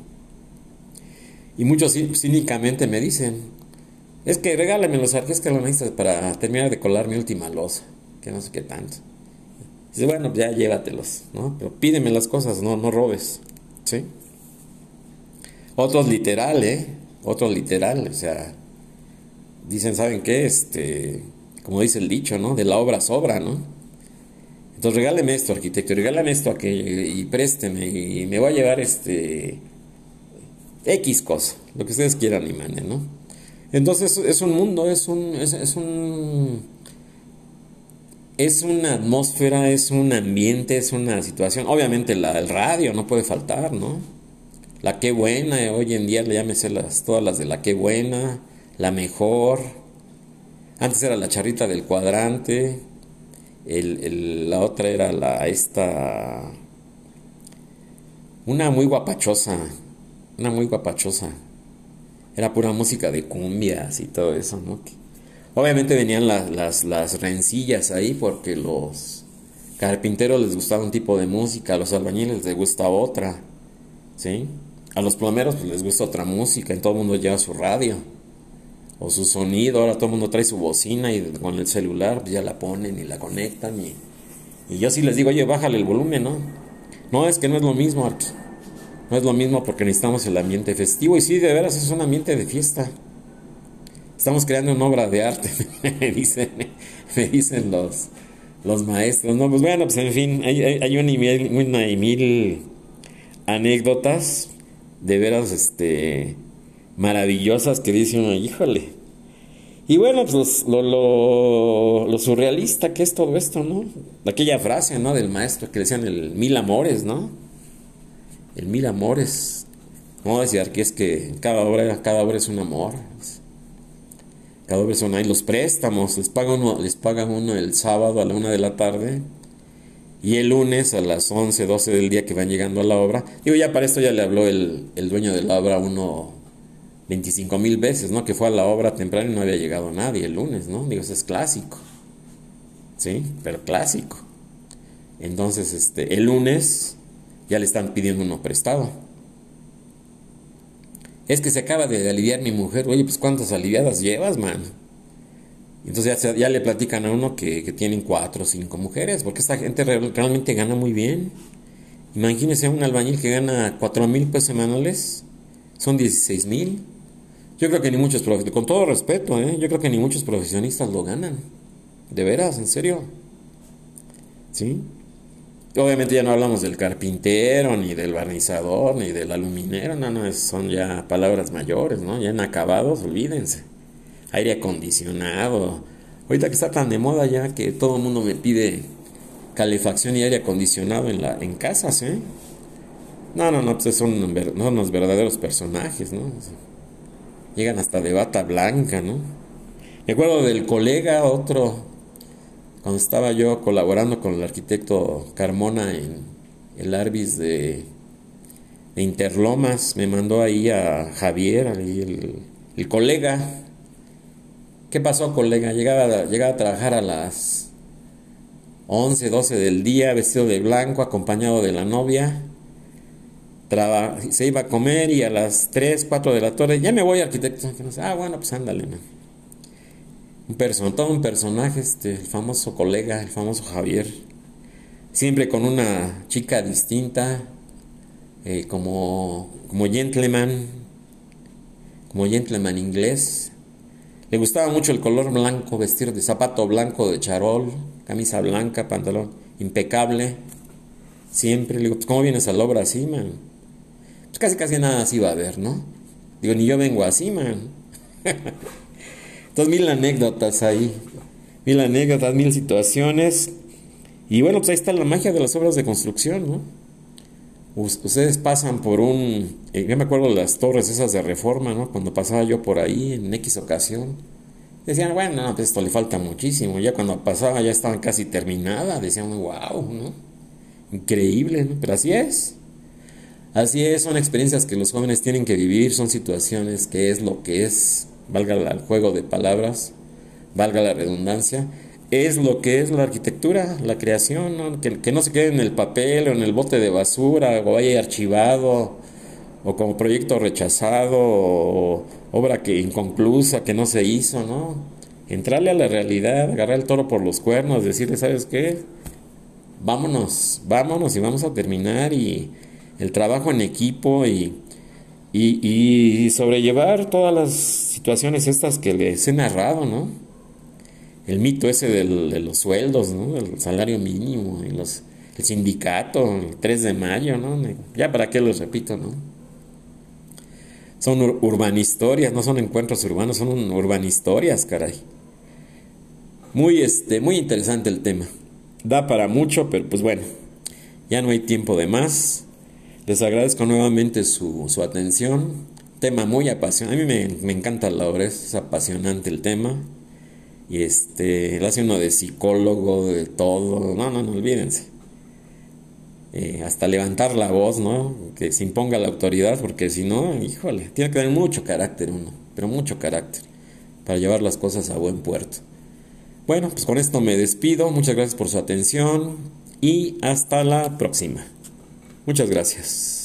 Y muchos cínicamente me dicen, es que regálame los arques que lo necesitas para terminar de colar mi última losa, que no sé qué tanto. Dice, bueno, ya llévatelos, ¿no? Pero pídeme las cosas, no, no robes, ¿sí? Otros literal, ¿eh? Otros literal, o sea, dicen, ¿saben qué? Este, como dice el dicho, ¿no? De la obra sobra, ¿no? Entonces regáleme esto, arquitecto, regálame esto aquello y présteme y me voy a llevar este X cosa, lo que ustedes quieran y manden, ¿no? Entonces es un mundo, es un, es, un, es una atmósfera, es un ambiente, es una situación. Obviamente la, el radio no puede faltar, ¿no? La qué buena, hoy en día le llámese todas las de la qué buena, la mejor. Antes era la charrita del cuadrante. la otra era la esta. Una muy guapachosa. Una muy guapachosa. Era pura música de cumbias y todo eso, ¿no? Obviamente venían las, las, las rencillas ahí porque los carpinteros les gustaba un tipo de música, a los albañiles les gusta otra, ¿sí? A los plomeros pues, les gusta otra música, en todo el mundo lleva su radio o su sonido, ahora todo el mundo trae su bocina y con el celular ya la ponen y la conectan y, y yo sí les digo, oye, bájale el volumen, ¿no? No, es que no es lo mismo. No es lo mismo porque necesitamos el ambiente festivo. Y sí, de veras es un ambiente de fiesta. Estamos creando una obra de arte, me dicen, me dicen los, los maestros. No, pues bueno, pues en fin, hay, hay, una, y mil, anécdotas de veras este, maravillosas que dicen uno, híjole. Y bueno, pues lo, lo, lo, surrealista que es todo esto, ¿no? Aquella frase, ¿no? Del maestro que decían el mil amores, ¿no? El mil amores. No decir que es que cada obra, cada obra es un amor. Cada obra son ahí los préstamos, les paga uno, les paga uno el sábado a la una de la tarde y el lunes a las 11, 12 del día que van llegando a la obra. Digo, ya para esto ya le habló el, el dueño de la obra uno 25 mil veces, ¿no? Que fue a la obra temprano y no había llegado nadie el lunes, ¿no? Digo, eso es clásico. ¿Sí? Pero clásico. Entonces, este, el lunes ya le están pidiendo uno prestado. Es que se acaba de aliviar mi mujer. Oye, pues ¿cuántas aliviadas llevas, man? Entonces ya, ya le platican a uno que, tienen cuatro o cinco mujeres, porque esta gente realmente gana muy bien. Imagínese un albañil que gana cuatro mil pesos semanales, son 16 mil. Yo creo que ni muchos, con todo respeto, ¿eh? yo creo que ni muchos profesionistas lo ganan. De veras, en serio. ¿Sí? Obviamente ya no hablamos del carpintero, ni del barnizador, ni del aluminero, no, no, son ya palabras mayores, ¿no? Ya en acabados, olvídense. Aire acondicionado. Ahorita que está tan de moda ya que todo el mundo me pide calefacción y aire acondicionado en, la, en casas, ¿eh? No, no, no, pues son, son unos verdaderos personajes, ¿no? Llegan hasta de bata blanca, ¿no? Me acuerdo del colega, otro, cuando estaba yo colaborando con el arquitecto Carmona en el Arbis de, Interlomas, me mandó ahí a Javier, ahí el, colega. ¿Qué pasó, colega? Llegaba, llegaba a trabajar a las 11, 12 del día, vestido de blanco, acompañado de la novia se iba a comer y a las 3, 4 de la tarde, ya me voy arquitecto. Ah, bueno, pues ándale, Un person, todo un personaje, este, el famoso colega, el famoso Javier. Siempre con una chica distinta, eh, como, como gentleman, como gentleman inglés. Le gustaba mucho el color blanco, vestir de zapato blanco de charol, camisa blanca, pantalón impecable. Siempre le digo, pues, ¿cómo vienes a la obra así, man? Casi casi nada así va a haber, ¿no? Digo, ni yo vengo así, man. Entonces, mil anécdotas ahí, mil anécdotas, mil situaciones. Y bueno, pues ahí está la magia de las obras de construcción, ¿no? Ustedes pasan por un, eh, yo me acuerdo de las torres esas de reforma, ¿no? Cuando pasaba yo por ahí en X ocasión, decían, bueno, no, pues esto le falta muchísimo. Ya cuando pasaba ya estaban casi terminadas, decían, wow, ¿no? Increíble, ¿no? Pero así es. Así es, son experiencias que los jóvenes tienen que vivir, son situaciones que es lo que es, valga el juego de palabras, valga la redundancia, es lo que es la arquitectura, la creación, Que, no se quede en el papel o en el bote de basura o haya archivado o como proyecto rechazado o obra que inconclusa, que no se hizo, ¿no? Entrarle a la realidad, agarrar el toro por los cuernos, decirle, ¿sabes qué? Vámonos, vámonos y vamos a terminar y el trabajo en equipo y, y, sobrellevar todas las situaciones estas que les he narrado, ¿no? El mito ese de los sueldos, ¿no? El salario mínimo, y los, el sindicato, el 3 de mayo, ¿no? Ya para qué los repito, ¿no? Son urbanistorias, no son encuentros urbanos, son urbanistorias, caray. Muy, este, muy interesante el tema. Da para mucho, pero pues bueno, ya no hay tiempo de más. Les agradezco nuevamente su, su atención. Tema muy apasionante. A mí me, encanta la obra, es apasionante el tema. Y este, lo hace uno de psicólogo, de todo. No, no, no, olvídense. Eh, hasta levantar la voz, ¿no? Que se imponga la autoridad, porque si no, híjole, tiene que tener mucho carácter uno, pero mucho carácter, para llevar las cosas a buen puerto. Bueno, pues con esto me despido, muchas gracias por su atención y hasta la próxima. Muchas gracias.